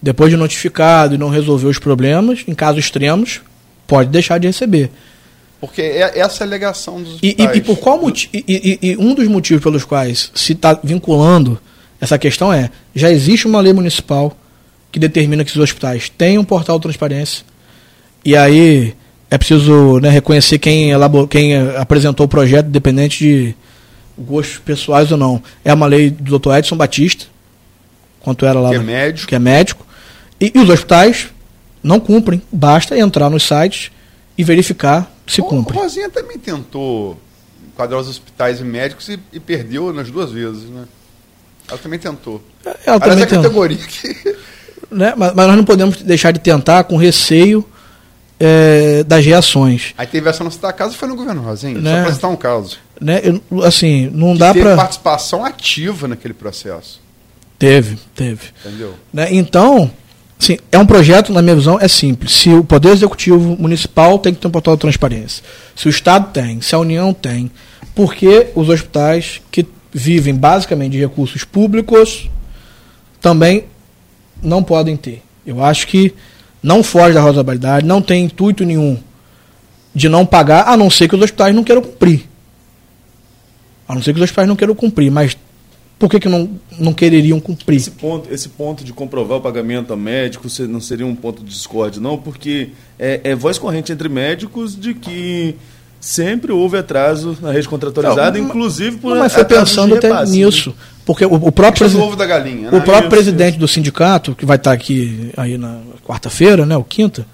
[SPEAKER 4] depois de notificado e não resolver os problemas, em casos extremos, pode deixar de receber.
[SPEAKER 3] Porque é, essa é a alegação dos
[SPEAKER 4] E, e-
[SPEAKER 3] hospitais.
[SPEAKER 4] e por qual motivo? E, e- um dos motivos pelos quais se está vinculando essa questão é já existe uma lei municipal que determina que os hospitais têm um portal de transparência e aí é preciso né, reconhecer quem, elabor, quem apresentou o projeto, independente de gostos pessoais ou não. É uma lei do Dr. Edson Batista, quanto era lá
[SPEAKER 3] Que é médico.
[SPEAKER 4] que é médico, e, e os hospitais não cumprem. Basta entrar nos sites e verificar se
[SPEAKER 3] O-
[SPEAKER 4] cumpre.
[SPEAKER 3] O Rosinha também tentou enquadrar os hospitais e médicos e, e perdeu nas duas vezes, né? Ela também tentou.
[SPEAKER 4] Ela
[SPEAKER 3] Aliás,
[SPEAKER 4] também
[SPEAKER 3] é a categoria que...
[SPEAKER 4] né? mas, mas nós não podemos deixar de tentar com receio eh, das reações.
[SPEAKER 3] Aí teve essa nossa casa foi no governo Rosinha,
[SPEAKER 4] Né?
[SPEAKER 3] só para citar um caso.
[SPEAKER 4] Né? Eu- assim, não
[SPEAKER 3] Que
[SPEAKER 4] dá
[SPEAKER 3] teve
[SPEAKER 4] para.
[SPEAKER 3] participação ativa naquele processo,
[SPEAKER 4] Teve, teve.
[SPEAKER 3] entendeu?
[SPEAKER 4] Né? Então, assim, é um projeto, na minha visão, é simples. Se o Poder Executivo Municipal tem que ter um portal de transparência, se o Estado tem, se a União tem, porque os hospitais que vivem basicamente de recursos públicos também não podem ter. Eu acho que não foge da razoabilidade, não tem intuito nenhum de não pagar, a não ser que os hospitais não queiram cumprir. A não ser que os hospitais não queiram cumprir, mas por que, que não, não quereriam cumprir?
[SPEAKER 5] Esse ponto, esse ponto de comprovar o pagamento a médico não seria um ponto de discórdia, não, porque é, é voz corrente entre médicos de que sempre houve atraso na rede contratualizada, não, inclusive por
[SPEAKER 4] não, Mas foi pensando até repasse, nisso. Né? Porque o, o próprio,
[SPEAKER 3] presi... ovo da galinha,
[SPEAKER 4] né? o próprio isso, presidente isso. do sindicato, que vai estar aqui aí na quarta-feira, né, o quinta,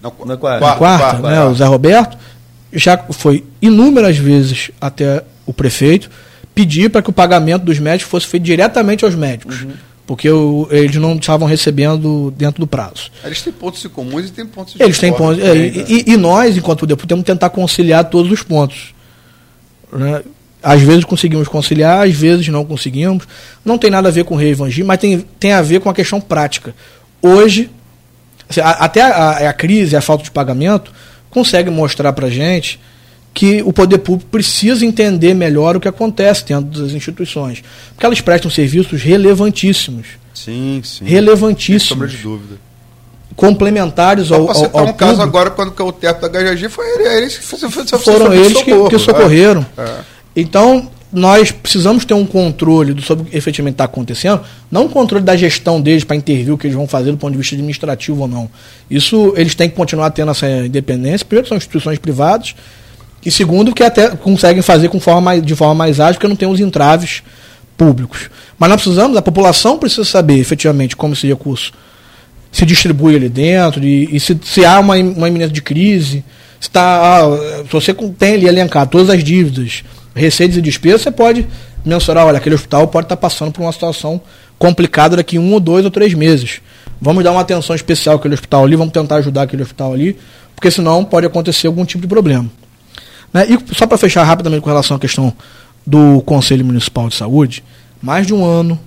[SPEAKER 5] na, na quarta,
[SPEAKER 4] quarta, quarta, quarta né, o Zé Roberto, já foi inúmeras vezes até o prefeito pedir para que o pagamento dos médicos fosse feito diretamente aos médicos. Uhum. Porque o, eles não estavam recebendo dentro do prazo.
[SPEAKER 3] Eles têm pontos em comuns e têm pontos de
[SPEAKER 4] Eles têm pontos. É, e, e, nós, enquanto poder, temos que tentar conciliar todos os pontos. Né? Às vezes conseguimos conciliar, às vezes não conseguimos. Não tem nada a ver com o rei evangelho, mas tem, tem a ver com a questão prática. Hoje, assim, a, até a, a, crise, a falta de pagamento, consegue mostrar para gente que o poder público precisa entender melhor o que acontece dentro das instituições. Porque elas prestam serviços relevantíssimos.
[SPEAKER 3] Sim, sim.
[SPEAKER 4] Relevantíssimos. Sem
[SPEAKER 3] sombra de dúvida.
[SPEAKER 4] Complementares ao, ao, ao
[SPEAKER 3] um caso agora, quando o teto da HGG, foi eles que
[SPEAKER 4] foram eles socorro, que, que, socorreram. É. É. Então, nós precisamos ter um controle do, sobre o que efetivamente está acontecendo, não um controle da gestão deles para intervir o que eles vão fazer do ponto de vista administrativo ou não. Isso eles têm que continuar tendo essa independência. Primeiro, são instituições privadas, e segundo, que até conseguem fazer com forma mais, de forma mais ágil, porque não tem os entraves públicos. Mas nós precisamos, a população precisa saber efetivamente como esse recurso se distribui ali dentro, e, e se, se, há uma, uma iminência de crise, se, tá, ah, se você tem ali elencado todas as dívidas, receitas e despesas, você pode mensurar, olha, aquele hospital pode estar tá passando por uma situação complicada daqui um ou dois ou três meses. Vamos dar uma atenção especial àquele hospital ali, vamos tentar ajudar aquele hospital ali, porque senão pode acontecer algum tipo de problema. Né? E só para fechar rapidamente com relação à questão do Conselho Municipal de Saúde, mais de um ano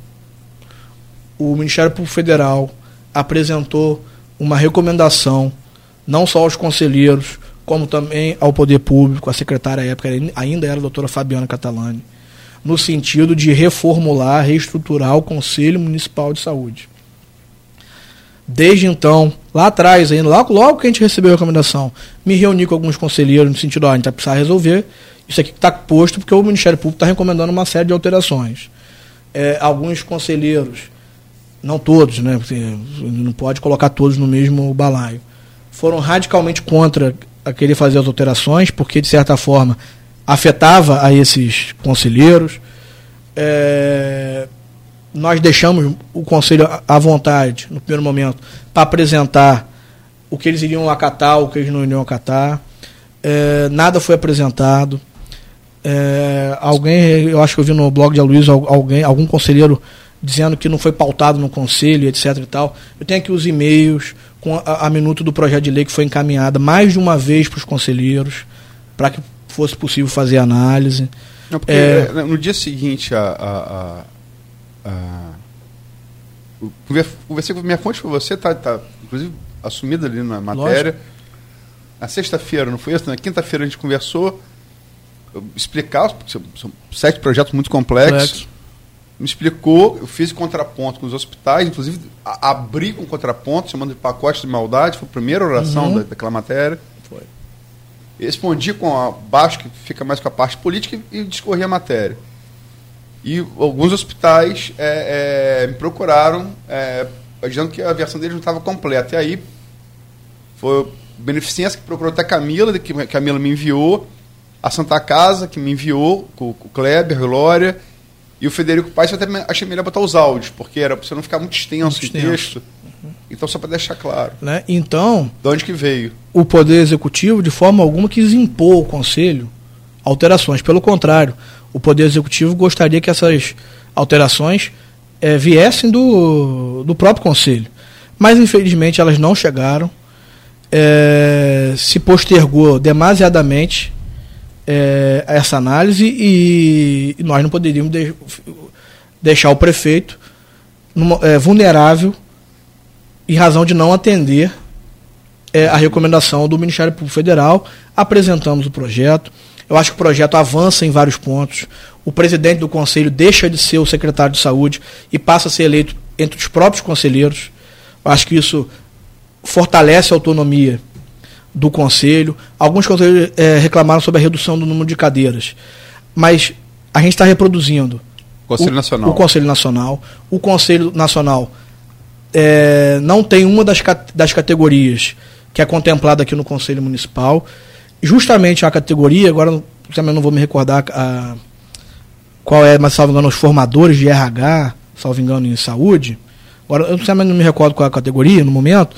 [SPEAKER 4] o Ministério Público Federal apresentou uma recomendação, não só aos conselheiros, como também ao poder público, a secretária à época ainda era a doutora Fabiana Catalani, no sentido de reformular, reestruturar o Conselho Municipal de Saúde. Desde então, lá atrás, ainda, logo, logo que a gente recebeu a recomendação, me reuni com alguns conselheiros no sentido, ó, a gente vai precisar resolver isso aqui que está posto, porque o Ministério Público está recomendando uma série de alterações. É, alguns conselheiros, não todos, né, não pode colocar todos no mesmo balaio, foram radicalmente contra a querer fazer as alterações, porque de certa forma afetava a esses conselheiros. É, nós deixamos o conselho à vontade, no primeiro momento, para apresentar o que eles iriam acatar, o que eles não iriam acatar. É, nada foi apresentado. É, alguém, eu acho que eu vi no blog de Aloysio, alguém, algum conselheiro dizendo que não foi pautado no conselho, etc. e tal. Eu tenho aqui os e-mails com a, a minuta do projeto de lei que foi encaminhada mais de uma vez para os conselheiros, para que fosse possível fazer análise.
[SPEAKER 3] Não, é, é no dia seguinte a, a, a, a conversei com minha fonte para você, tá, tá inclusive assumida ali na matéria. Lógico. Na sexta-feira, não foi isso? Na quinta-feira a gente conversou, explicar, porque são, são sete projetos muito complexos. Complexo me explicou, eu fiz contraponto com os hospitais, inclusive a, abri com contraponto, chamando de pacote de maldade, foi a primeira oração uhum. da, daquela matéria. Foi. Respondi com a baixo, que fica mais com a parte política, e, e discorri a matéria. E alguns hospitais é, é, me procuraram, é, dizendo que a versão deles não estava completa. E aí foi o Beneficência que procurou até a Camila, que a Camila me enviou, a Santa Casa, que me enviou, com, com o Kleber, Glória e o Federico Paes eu até achei melhor botar os áudios, porque era para você não ficar muito extenso o texto. Uhum. Então, só para deixar claro.
[SPEAKER 4] Né? Então.
[SPEAKER 3] De onde que veio?
[SPEAKER 4] O Poder Executivo, de forma alguma, quis impor ao Conselho alterações. Pelo contrário, o Poder Executivo gostaria que essas alterações é, viessem do, do próprio Conselho. Mas, infelizmente, elas não chegaram. É, se postergou demasiadamente é, essa análise e, e, nós não poderíamos de, deixar o prefeito numa, é, vulnerável em razão de não atender a recomendação do Ministério Público Federal. Apresentamos o projeto. Eu acho que o projeto avança em vários pontos. O presidente do conselho deixa de ser o secretário de saúde e passa a ser eleito entre os próprios conselheiros. Eu acho que isso fortalece a autonomia do conselho. Alguns conselheiros é, reclamaram sobre a redução do número de cadeiras. Mas a gente está reproduzindo.
[SPEAKER 3] Conselho
[SPEAKER 4] o,
[SPEAKER 3] Nacional.
[SPEAKER 4] O Conselho Nacional. O Conselho Nacional é, não tem uma das, das categorias que é contemplada aqui no Conselho Municipal. Justamente a categoria, agora também não vou me recordar a, qual é, mas salvo engano, os formadores de RH, salvo engano, em saúde. Agora, eu também não me recordo qual é a categoria no momento,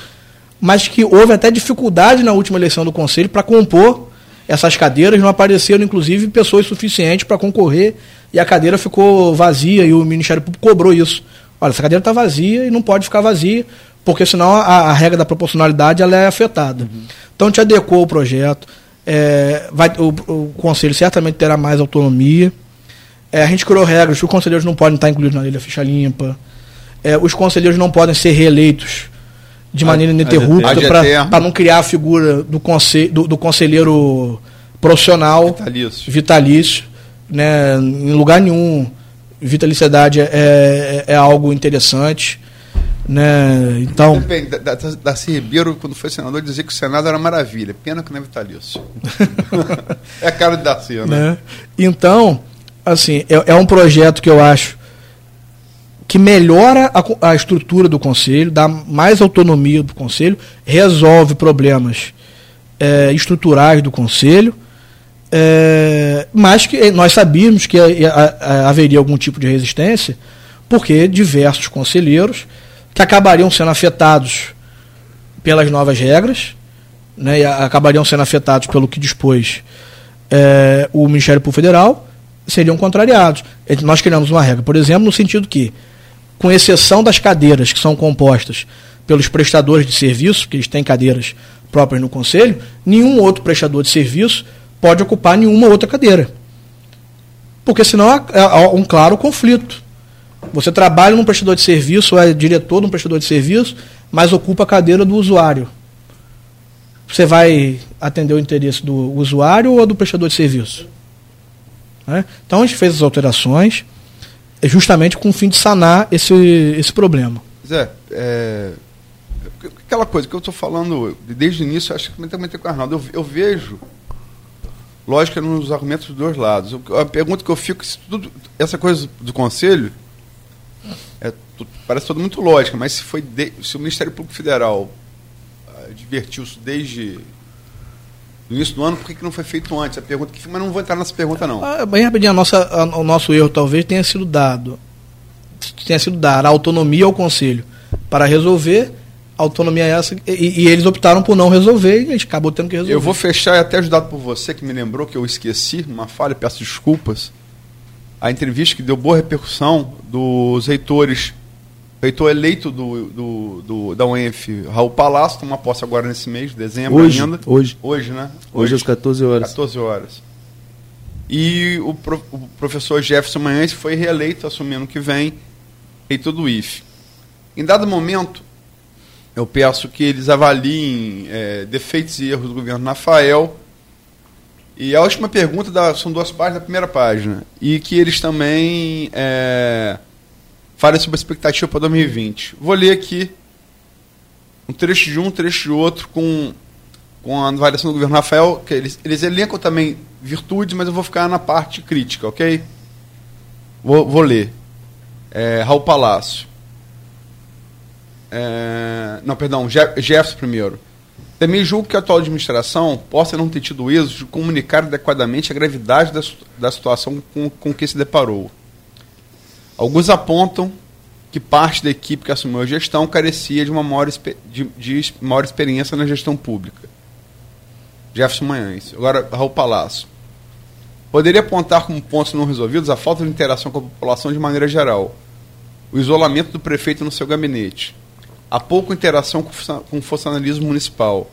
[SPEAKER 4] mas que houve até dificuldade na última eleição do Conselho para compor essas cadeiras, não apareceram, inclusive, pessoas suficientes para concorrer e a cadeira ficou vazia e o Ministério Público cobrou isso. Olha, essa cadeira está vazia e não pode ficar vazia, porque senão a, a regra da proporcionalidade ela é afetada. Uhum. Então gente adequou o projeto, é, vai, o, o, Conselho certamente terá mais autonomia. É, a gente criou regras que os conselheiros não podem estar incluídos na lei da ficha limpa. É, os conselheiros não podem ser reeleitos de maneira ininterrupta para não criar a figura do, conselho, do, do conselheiro profissional
[SPEAKER 3] vitalício.
[SPEAKER 4] vitalício né, em lugar nenhum vitaliciedade é, é, é algo interessante. Né? Então.
[SPEAKER 3] Depende, da, da, Darcy Ribeiro, quando foi senador, dizia que o Senado era maravilha, pena que não é vitalício. é a cara de Darcy, né? né?
[SPEAKER 4] Então, assim, é, é, um projeto que eu acho que melhora a, a estrutura do Conselho, dá mais autonomia do Conselho, resolve problemas é, estruturais do Conselho é, mas que nós sabíamos que haveria algum tipo de resistência, porque diversos conselheiros que acabariam sendo afetados pelas novas regras, né, e acabariam sendo afetados pelo que dispôs é, o Ministério Público Federal, seriam contrariados. Nós criamos uma regra, por exemplo, no sentido que, com exceção das cadeiras que são compostas pelos prestadores de serviço, que eles têm cadeiras próprias no Conselho, nenhum outro prestador de serviço pode ocupar nenhuma outra cadeira. Porque senão há um claro conflito. Você trabalha num prestador de serviço, é diretor de um prestador de serviço, mas ocupa a cadeira do usuário. Você vai atender o interesse do usuário ou do prestador de serviço? Né? Então a gente fez as alterações justamente com o fim de sanar esse, esse problema.
[SPEAKER 3] Zé, é, aquela coisa que eu estou falando desde o início, acho que também tem com o Arnaldo. Eu, eu vejo lógica nos argumentos dos dois lados. A pergunta que eu fico, tudo, essa coisa do conselho, é, parece tudo muito lógica, mas se, foi de, se o Ministério Público Federal uh, divertiu-se desde o início do ano, por que, que não foi feito antes? A pergunta que mas não vou entrar nessa pergunta não.
[SPEAKER 4] Ah, bem rapidinho, a nossa, a, o nosso erro talvez tenha sido dado, tenha sido dar a autonomia ao Conselho para resolver autonomia é essa. E, e, eles optaram por não resolver e a gente acabou tendo que resolver.
[SPEAKER 3] Eu vou fechar e até ajudado por você, que me lembrou que eu esqueci, uma falha, peço desculpas. A entrevista que deu boa repercussão dos reitores, reitor eleito do, do, do da UENF, Raul Palácio, uma posse agora nesse mês, dezembro
[SPEAKER 5] hoje,
[SPEAKER 3] ainda.
[SPEAKER 5] Hoje.
[SPEAKER 3] Hoje, né?
[SPEAKER 5] Hoje, hoje às 14 horas.
[SPEAKER 3] 14 horas. E o, pro, o professor Jefferson Manhães foi reeleito, assumindo que vem, reitor do IFE. Em dado momento, eu peço que eles avaliem é, defeitos e erros do governo Rafael. E a última pergunta da, são duas páginas da primeira página. E que eles também é, falem sobre a expectativa para 2020. Vou ler aqui um trecho de um, um trecho de outro, com, com a avaliação do governo Rafael. Que eles, eles elencam também virtudes, mas eu vou ficar na parte crítica, ok? Vou, vou ler. É, Raul Palácio. É, não, perdão, Jefferson primeiro. Também julgo que a atual administração possa não ter tido êxito de comunicar adequadamente a gravidade da, da situação com, com que se deparou. Alguns apontam que parte da equipe que assumiu a gestão carecia de uma maior, de, de maior experiência na gestão pública. Jefferson Manhães. Agora, Raul Palácio. Poderia apontar como pontos não resolvidos a falta de interação com a população de maneira geral, o isolamento do prefeito no seu gabinete, há pouca interação com o funcionalismo municipal,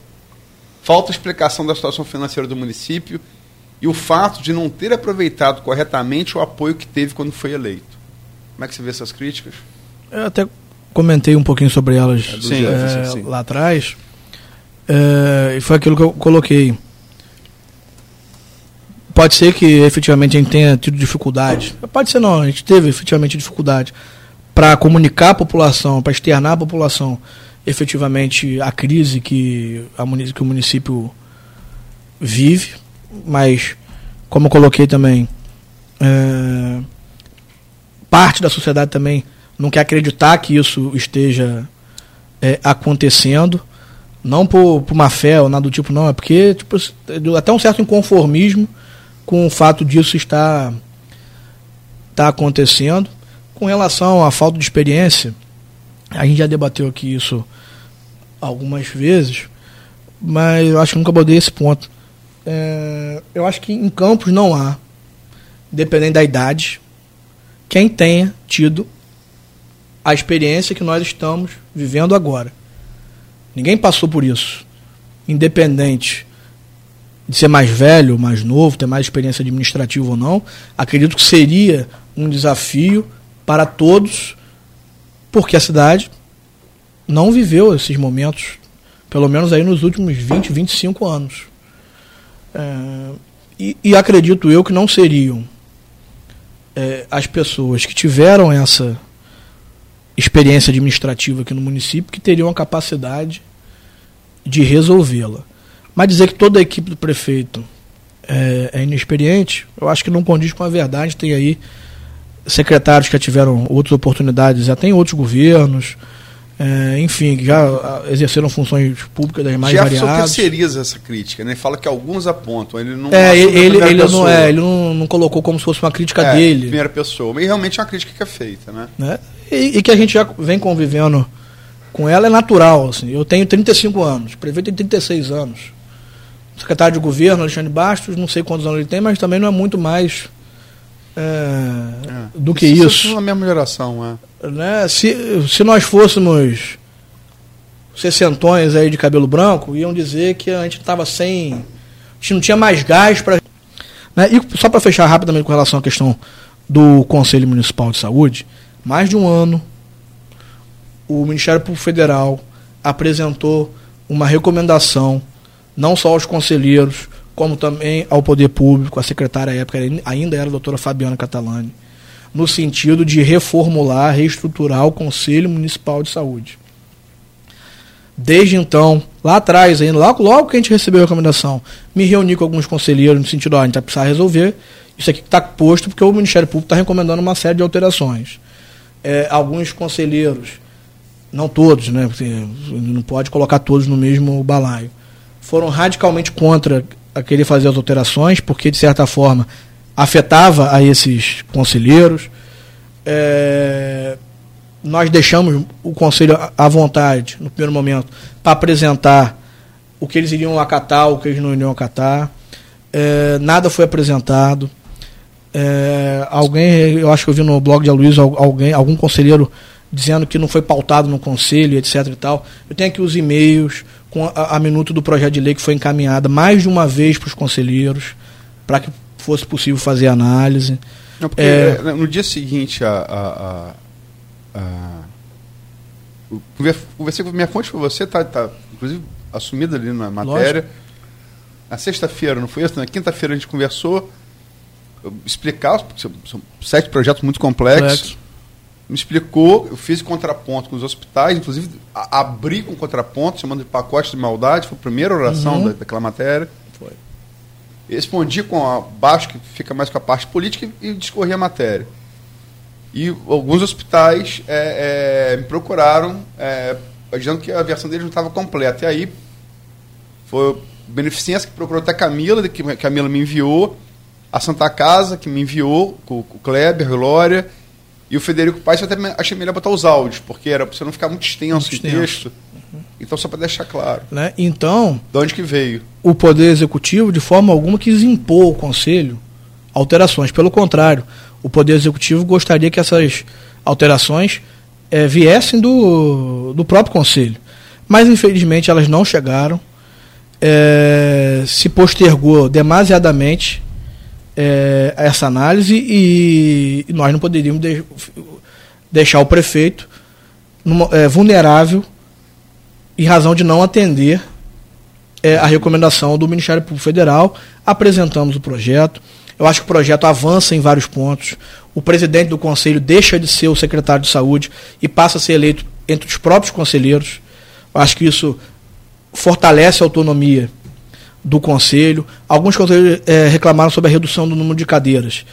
[SPEAKER 3] falta explicação da situação financeira do município e o fato de não ter aproveitado corretamente o apoio que teve quando foi eleito. Como é que você vê essas críticas?
[SPEAKER 4] Eu até comentei um pouquinho sobre elas é, sim, é, sim. lá atrás. É, e foi aquilo que eu coloquei. pode ser que efetivamente a gente tenha tido dificuldade. Pode ser não, a gente teve efetivamente dificuldade para comunicar a população, para externar à população efetivamente a crise que, a, que o município vive, mas como eu coloquei também, é, parte da sociedade também não quer acreditar que isso esteja é, acontecendo, não por, por má fé ou nada do tipo, não, é porque tipo, até um certo inconformismo com o fato disso estar, estar acontecendo. Com relação à falta de experiência, a gente já debateu aqui isso algumas vezes, mas eu acho que nunca abordei esse ponto. É, eu acho que em campos não há, dependendo da idade, quem tenha tido a experiência que nós estamos vivendo agora. Ninguém passou por isso. Independente de ser mais velho, mais novo, ter mais experiência administrativa ou não, acredito que seria um desafio para todos, porque a cidade não viveu esses momentos, pelo menos aí nos últimos 20, 25 anos. É, e, e, acredito eu que não seriam é, as pessoas que tiveram essa experiência administrativa aqui no município que teriam a capacidade de resolvê-la. Mas dizer que toda a equipe do prefeito é, é, inexperiente, eu acho que não condiz com a verdade. Tem aí secretários que já tiveram outras oportunidades, já tem outros governos, é, enfim, já exerceram funções públicas das mais
[SPEAKER 3] Jefferson
[SPEAKER 4] variadas.
[SPEAKER 3] terceiriza essa crítica, né? Fala que alguns apontam, ele não
[SPEAKER 4] é, ele, ele, ele não, é, ele não, não, colocou como se fosse uma crítica
[SPEAKER 3] é,
[SPEAKER 4] dele.
[SPEAKER 3] primeira pessoa, mas realmente é uma crítica que é feita, né?
[SPEAKER 4] né? E, e, que a gente já vem convivendo com ela é natural. Assim. Eu tenho 35 anos, o prefeito tem 36 anos. O secretário de governo, Alexandre Bastos, não sei quantos anos ele tem, mas também não é muito mais é, é. do que isso. Isso
[SPEAKER 3] é a mesma geração,
[SPEAKER 4] é. Né? Se, se nós fôssemos sessentões aí de cabelo branco, iam dizer que a gente estava sem. A gente não tinha mais gás para. Né? E só para fechar rapidamente com relação à questão do Conselho Municipal de Saúde, mais de um ano, o Ministério Público Federal apresentou uma recomendação, não só aos conselheiros, como também ao poder público, a secretária à época ainda era a doutora Fabiana Catalani, no sentido de reformular, reestruturar o Conselho Municipal de Saúde. Desde então, lá atrás, ainda, logo, logo que a gente recebeu a recomendação, me reuni com alguns conselheiros no sentido, ó, a gente vai precisar resolver isso aqui está posto, porque o Ministério Público está recomendando uma série de alterações. É, alguns conselheiros, não todos, né, porque não pode colocar todos no mesmo balaio, foram radicalmente contra a querer fazer as alterações, porque de certa forma afetava a esses conselheiros. É, nós deixamos o conselho à vontade, no primeiro momento, para apresentar o que eles iriam acatar, o que eles não iriam acatar. É, nada foi apresentado. É, alguém, eu acho que eu vi no blog de Aloysio, alguém, algum conselheiro dizendo que não foi pautado no conselho, etc. e tal. Eu tenho aqui os e-mails, com a, a minuta do projeto de lei que foi encaminhada mais de uma vez para os conselheiros, para que fosse possível fazer análise.
[SPEAKER 3] Não, é, é no dia seguinte a, a, a, a conversei com minha fonte foi você, está tá, inclusive assumida ali na matéria. Lógico. Na sexta-feira, não foi isso? Na quinta-feira a gente conversou, explicar, porque são, são sete projetos muito complexos. Complexo me explicou, eu fiz contraponto com os hospitais, inclusive a, abri com contraponto, chamando de pacote de maldade, foi a primeira oração uhum. da, daquela matéria. Foi. Respondi com a baixo, que fica mais com a parte política, e, e discorri a matéria. E alguns hospitais é, é, me procuraram, é, dizendo que a versão deles não estava completa. E aí foi Beneficência que procurou até a Camila, que a Camila me enviou, a Santa Casa, que me enviou, com, com o Kleber, Glória e o Federico Paes eu até achei melhor botar os áudios, porque era para você não ficar muito extenso o texto. Uhum. Então, só para deixar claro.
[SPEAKER 4] Né? Então.
[SPEAKER 3] De onde que veio?
[SPEAKER 4] O Poder Executivo, de forma alguma, quis impor ao Conselho alterações. Pelo contrário, o Poder Executivo gostaria que essas alterações é, viessem do, do próprio Conselho. Mas, infelizmente, elas não chegaram. É, se postergou demasiadamente é, essa análise e, nós não poderíamos de, deixar o prefeito numa, é, vulnerável em razão de não atender é, a recomendação do Ministério Público Federal, apresentamos o projeto. Eu acho que o projeto avança em vários pontos. O presidente do conselho deixa de ser o secretário de saúde e passa a ser eleito entre os próprios conselheiros. Eu acho que isso fortalece a autonomia do conselho. Alguns conselheiros é, reclamaram sobre a redução do número de cadeiras.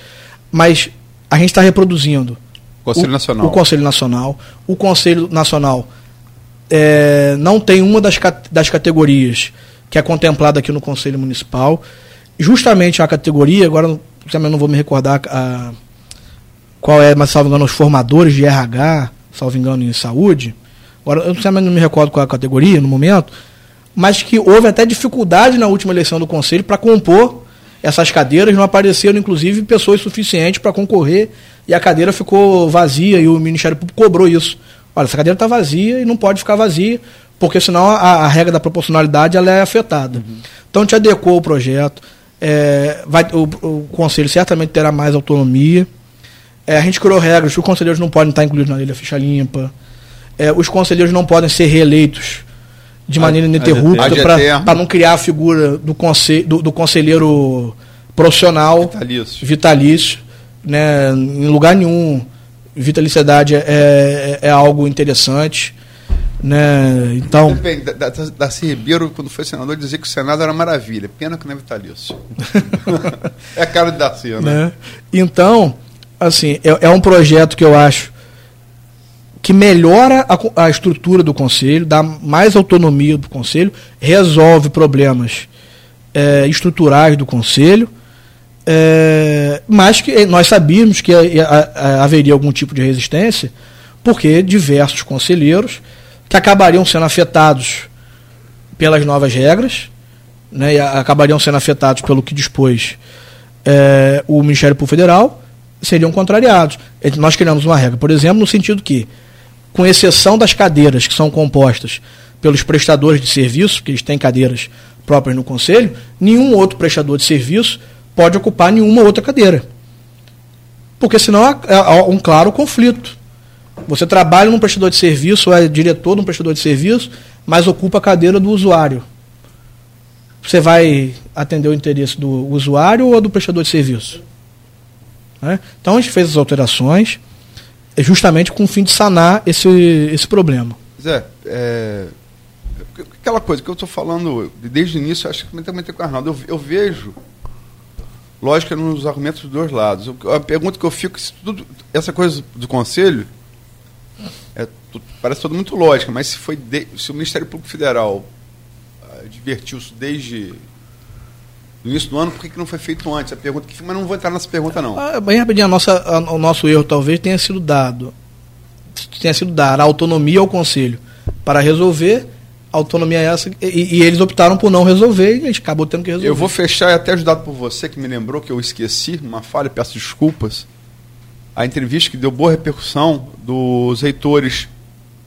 [SPEAKER 4] Mas a gente está reproduzindo.
[SPEAKER 3] Conselho
[SPEAKER 4] o,
[SPEAKER 3] Nacional.
[SPEAKER 4] O Conselho Nacional. O Conselho Nacional é, não tem uma das, das categorias que é contemplada aqui no Conselho Municipal. Justamente a categoria, agora também não vou me recordar a, qual é, mas salvo engano, os formadores de RH, salvo engano, em saúde. Agora, eu também não me recordo qual é a categoria no momento, mas que houve até dificuldade na última eleição do Conselho para compor essas cadeiras, não apareceram, inclusive, pessoas suficientes para concorrer e a cadeira ficou vazia e o Ministério Público cobrou isso. Olha, essa cadeira está vazia e não pode ficar vazia, porque senão a, a regra da proporcionalidade ela é afetada. Uhum. Então a gente adequou o projeto, é, vai, o, o, Conselho certamente terá mais autonomia. É, a gente criou regras que os conselheiros não podem estar incluídos na lei da ficha limpa. É, os conselheiros não podem ser reeleitos de maneira ininterrupta para não criar a figura do, conselho, do, do conselheiro profissional
[SPEAKER 3] vitalício.
[SPEAKER 4] vitalício né, em lugar nenhum vitaliciedade é, é, é algo interessante. Né? Então.
[SPEAKER 3] Darcy Ribeiro, quando foi senador, dizia que o Senado era maravilha, pena que não é vitalício. é a cara de Darcy, né? né?
[SPEAKER 4] Então, assim, é, é, um projeto que eu acho que melhora a, a estrutura do Conselho, dá mais autonomia do Conselho, resolve problemas é, estruturais do Conselho é, mas que nós sabíamos que haveria algum tipo de resistência, porque diversos conselheiros que acabariam sendo afetados pelas novas regras, né, acabariam sendo afetados pelo que dispôs é, o Ministério Público Federal, seriam contrariados. Nós criamos uma regra, por exemplo, no sentido que, com exceção das cadeiras que são compostas pelos prestadores de serviço, que eles têm cadeiras próprias no Conselho, nenhum outro prestador de serviço pode ocupar nenhuma outra cadeira. Porque senão há um claro conflito. Você trabalha num prestador de serviço, é diretor de um prestador de serviço, mas ocupa a cadeira do usuário. Você vai atender o interesse do usuário ou do prestador de serviço? Né? Então a gente fez as alterações justamente com o fim de sanar esse, esse problema.
[SPEAKER 3] Zé, é, aquela coisa que eu estou falando desde o início, acho que também tem com o Arnaldo. Eu, eu vejo lógica nos argumentos dos dois lados. A pergunta que eu fico, tudo, essa coisa do conselho, é, parece tudo muito lógica, mas se, foi de, se o Ministério Público Federal uh, advertiu isso desde o início do ano, por que, que não foi feito antes? A pergunta que mas não vou entrar nessa pergunta não.
[SPEAKER 4] Ah, bem rapidinho, a nossa, a, o nosso erro talvez tenha sido dado, tenha sido dar autonomia ao Conselho para resolver autonomia é essa. E, e, eles optaram por não resolver e a gente acabou tendo que resolver.
[SPEAKER 3] Eu vou fechar e até ajudado por você, que me lembrou que eu esqueci, uma falha, peço desculpas. A entrevista que deu boa repercussão dos reitores,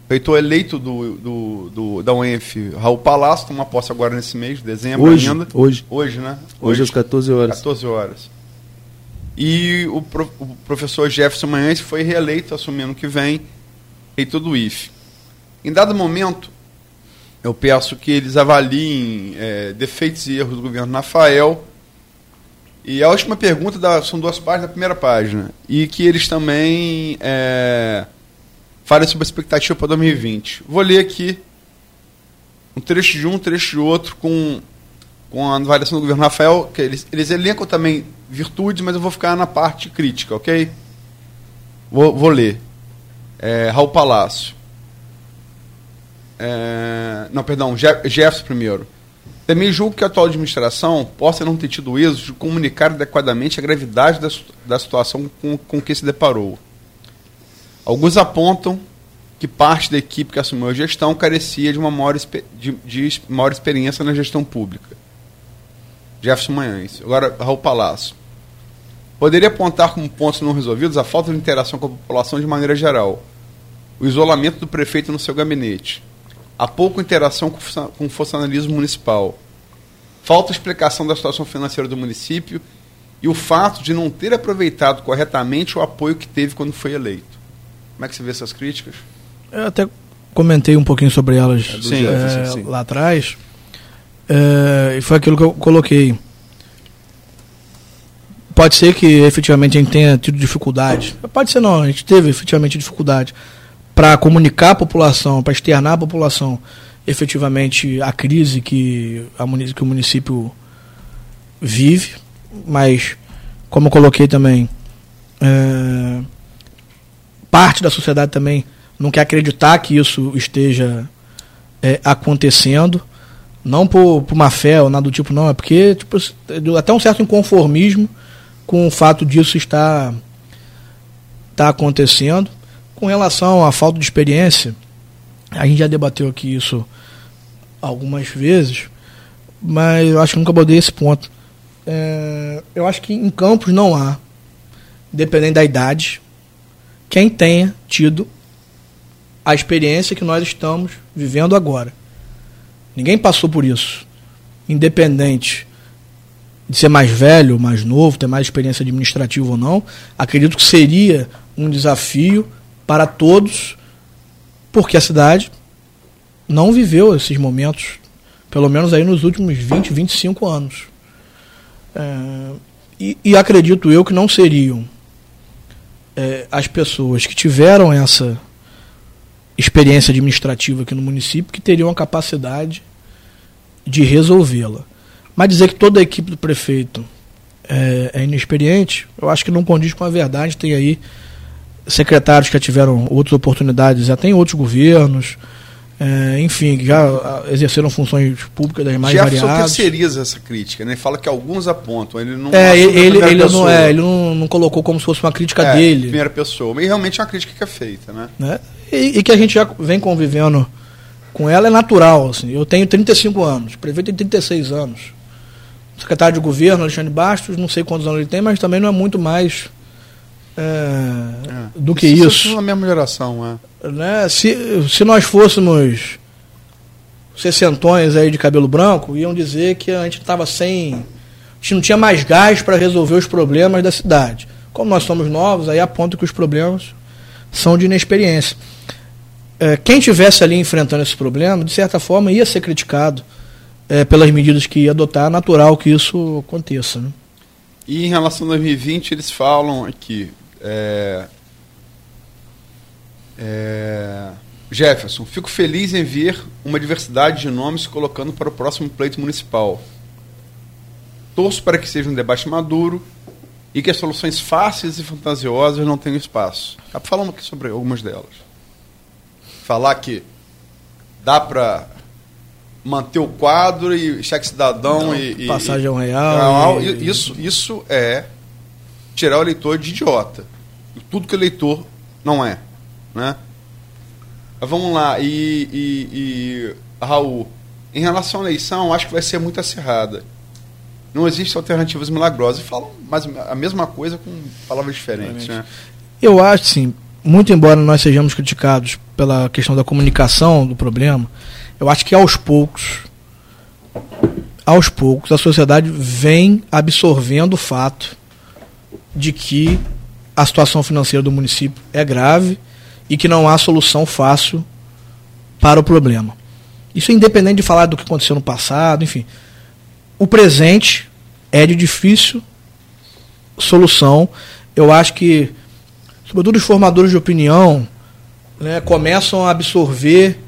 [SPEAKER 3] reitor eleito do, do, do da UENF, Raul Palácio, uma posse agora nesse mês, dezembro
[SPEAKER 5] hoje,
[SPEAKER 3] ainda.
[SPEAKER 5] Hoje.
[SPEAKER 3] Hoje, né?
[SPEAKER 5] Hoje, hoje às 14 horas.
[SPEAKER 3] 14 horas. E o, pro, o professor Jefferson Manhães foi reeleito, assumindo que vem, reitor do IFE. Em dado momento, eu peço que eles avaliem é, defeitos e erros do governo Rafael. E a última pergunta da, são duas páginas da primeira página. E que eles também é, falem sobre a expectativa para 2020. Vou ler aqui um trecho de um, um trecho de outro, com, com a avaliação do governo Rafael, que eles, eles elencam também virtudes, mas eu vou ficar na parte crítica, ok? Vou, vou ler. É, Raul Palácio. É, não, perdão, Jefferson primeiro. Também julgo que a atual administração possa não ter tido êxito de comunicar adequadamente a gravidade da, da situação com, com que se deparou. Alguns apontam que parte da equipe que assumiu a gestão carecia de uma maior, de, de maior experiência na gestão pública. Jefferson Manhães. Agora, Raul Palácio. Poderia apontar como pontos não resolvidos a falta de interação com a população de maneira geral, o isolamento do prefeito no seu gabinete, a pouca interação com o funcionalismo municipal, falta explicação da situação financeira do município e o fato de não ter aproveitado corretamente o apoio que teve quando foi eleito. Como é que você vê essas críticas?
[SPEAKER 4] Eu até comentei um pouquinho sobre elas sim, é, sim. lá atrás. É, foi aquilo que eu coloquei. Pode ser que efetivamente a gente tenha tido dificuldade. Pode ser não, a gente teve efetivamente dificuldade para comunicar a população, para externar à população efetivamente a crise que, a, que o município vive, mas como eu coloquei também, é, parte da sociedade também não quer acreditar que isso esteja é, acontecendo, não por, por má fé ou nada do tipo, não, é porque tipo, até um certo inconformismo com o fato disso estar, estar acontecendo. Com relação à falta de experiência, a gente já debateu aqui isso algumas vezes, mas eu acho que nunca abordei esse ponto. É, eu acho que em campos não há, dependendo da idade, quem tenha tido a experiência que nós estamos vivendo agora. Ninguém passou por isso. Independente de ser mais velho, mais novo, ter mais experiência administrativa ou não, acredito que seria um desafio para todos, porque a cidade não viveu esses momentos, pelo menos aí nos últimos 20, 25 anos. É, e, e, acredito eu que não seriam é, as pessoas que tiveram essa experiência administrativa aqui no município que teriam a capacidade de resolvê-la. Mas dizer que toda a equipe do prefeito é, é, inexperiente, eu acho que não condiz com a verdade. Tem aí secretários que já tiveram outras oportunidades, já tem outros governos, é, enfim, já exerceram funções públicas das mais
[SPEAKER 3] Jefferson
[SPEAKER 4] variadas.
[SPEAKER 3] terceiriza essa crítica, né? Fala que alguns apontam, ele não
[SPEAKER 4] é, ele, ele, ele não, é, ele não, não, colocou como se fosse uma crítica
[SPEAKER 3] é,
[SPEAKER 4] dele.
[SPEAKER 3] primeira pessoa, mas realmente é uma crítica que é feita, né?
[SPEAKER 4] né? E, e, que a gente já vem convivendo com ela é natural, assim. Eu tenho 35 anos, o prefeito tem 36 anos. O secretário de governo, Alexandre Bastos, não sei quantos anos ele tem, mas também não é muito mais é, é. do que isso. Isso
[SPEAKER 3] é a mesma geração,
[SPEAKER 4] é. Né? Se, se nós fôssemos sessentões aí de cabelo branco, iam dizer que a gente estava sem. A gente não tinha mais gás para resolver os problemas da cidade. Como nós somos novos, aí aponta que os problemas são de inexperiência. É, quem tivesse ali enfrentando esse problema, de certa forma, ia ser criticado é, pelas medidas que ia adotar. É natural que isso aconteça. Né?
[SPEAKER 3] E em relação a 2020, eles falam aqui é, é, Jefferson, fico feliz em ver uma diversidade de nomes se colocando para o próximo pleito municipal. Torço para que seja um debate maduro e que as soluções fáceis e fantasiosas não tenham espaço. Falamos aqui sobre algumas delas. Falar que dá para manter o quadro e cheque cidadão não, e,
[SPEAKER 4] passagem e, real.
[SPEAKER 3] E... Isso, isso é tirar o eleitor de idiota tudo que eleitor não é. Né? Vamos lá, e, e, e, Raul, em relação à eleição, acho que vai ser muito acirrada. Não existem alternativas milagrosas. E falam mas a mesma coisa com palavras diferentes. Né?
[SPEAKER 4] Eu acho, sim, muito embora nós sejamos criticados pela questão da comunicação do problema, eu acho que aos poucos, aos poucos, a sociedade vem absorvendo o fato de que a situação financeira do município é grave e que não há solução fácil para o problema. Isso é independente de falar do que aconteceu no passado, enfim. O presente é de difícil solução. Eu acho que, sobretudo os formadores de opinião, né, começam a absorver.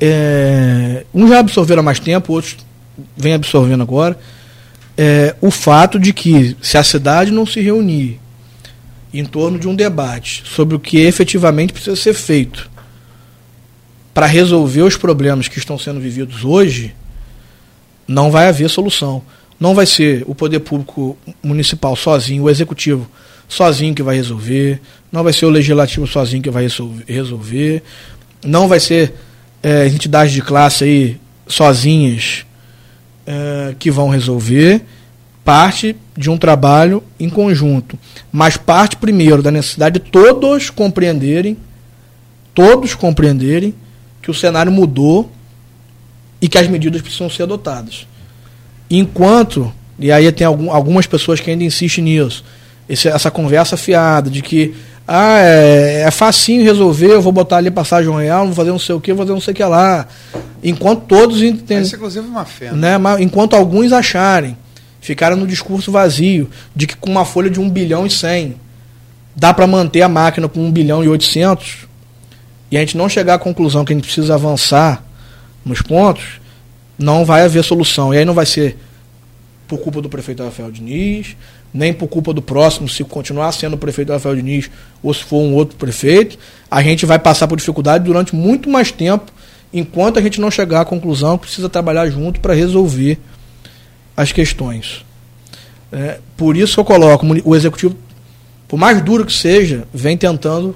[SPEAKER 4] É, uns já absorveram há mais tempo, outros vêm absorvendo agora. É, o fato de que, se a cidade não se reunir em torno de um debate sobre o que efetivamente precisa ser feito para resolver os problemas que estão sendo vividos hoje, não vai haver solução. Não vai ser o poder público municipal sozinho, o executivo sozinho que vai resolver, não vai ser o legislativo sozinho que vai resolver, não vai ser é, entidades de classe aí sozinhas é, que vão resolver parte de um trabalho em conjunto, mas parte primeiro da necessidade de todos compreenderem, todos compreenderem que o cenário mudou e que as medidas precisam ser adotadas. Enquanto, e aí tem algum, algumas pessoas que ainda insistem nisso, esse, essa conversa fiada de que Ah, é, é facinho resolver, eu vou botar ali passagem real, vou fazer não sei o que, vou fazer não sei o que lá. Enquanto todos entendem.
[SPEAKER 3] Isso, inclusive, é uma fé. Né?
[SPEAKER 4] Né? Enquanto alguns acharem, ficaram no discurso vazio, de que com uma folha de 1 bilhão e 100 dá para manter a máquina com 1 bilhão e 800, e a gente não chegar à conclusão que a gente precisa avançar nos pontos, não vai haver solução. E aí não vai ser por culpa do prefeito Rafael Diniz, nem por culpa do próximo, se continuar sendo o prefeito Rafael Diniz ou se for um outro prefeito, a gente vai passar por dificuldade durante muito mais tempo, enquanto a gente não chegar à conclusão que precisa trabalhar junto para resolver as questões. É, por isso eu coloco, o executivo, por mais duro que seja, vem tentando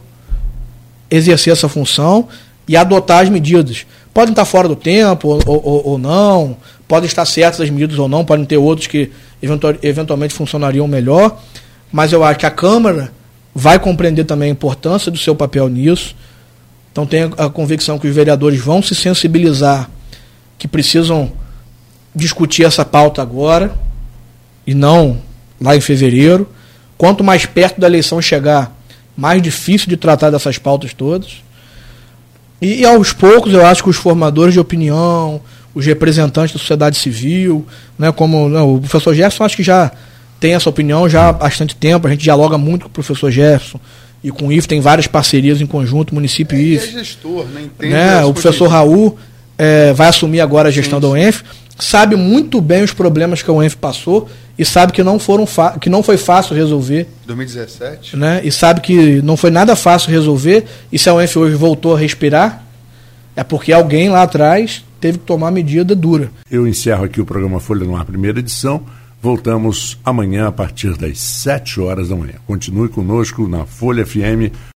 [SPEAKER 4] exercer essa função e adotar as medidas. Podem estar fora do tempo ou, ou, ou não, podem estar certas as medidas ou não, podem ter outros que eventualmente funcionariam melhor, mas eu acho que a Câmara vai compreender também a importância do seu papel nisso. Então tenho a convicção que os vereadores vão se sensibilizar que precisam discutir essa pauta agora e não lá em fevereiro. Quanto mais perto da eleição chegar, mais difícil de tratar dessas pautas todas. E, e aos poucos eu acho que os formadores de opinião, os representantes da sociedade civil, né, como não, né, o professor Jefferson acho que já tem essa opinião já há bastante tempo, a gente dialoga muito com o professor Jefferson e com o IF tem várias parcerias em conjunto, município e IF.
[SPEAKER 3] É gestor, né? Entende
[SPEAKER 4] né? O professor Raul é, vai assumir agora a gestão sim, da UENF, sabe muito bem os problemas que a UENF passou e sabe que não foram que não foi fácil resolver.
[SPEAKER 3] 2017.
[SPEAKER 4] Né? E sabe que não foi nada fácil resolver. E se a UENF hoje voltou a respirar, é porque alguém lá atrás teve que tomar medida dura.
[SPEAKER 2] Eu encerro aqui o programa Folha no Ar, primeira edição. Voltamos amanhã a partir das 7 horas da manhã. Continue conosco na Folha FM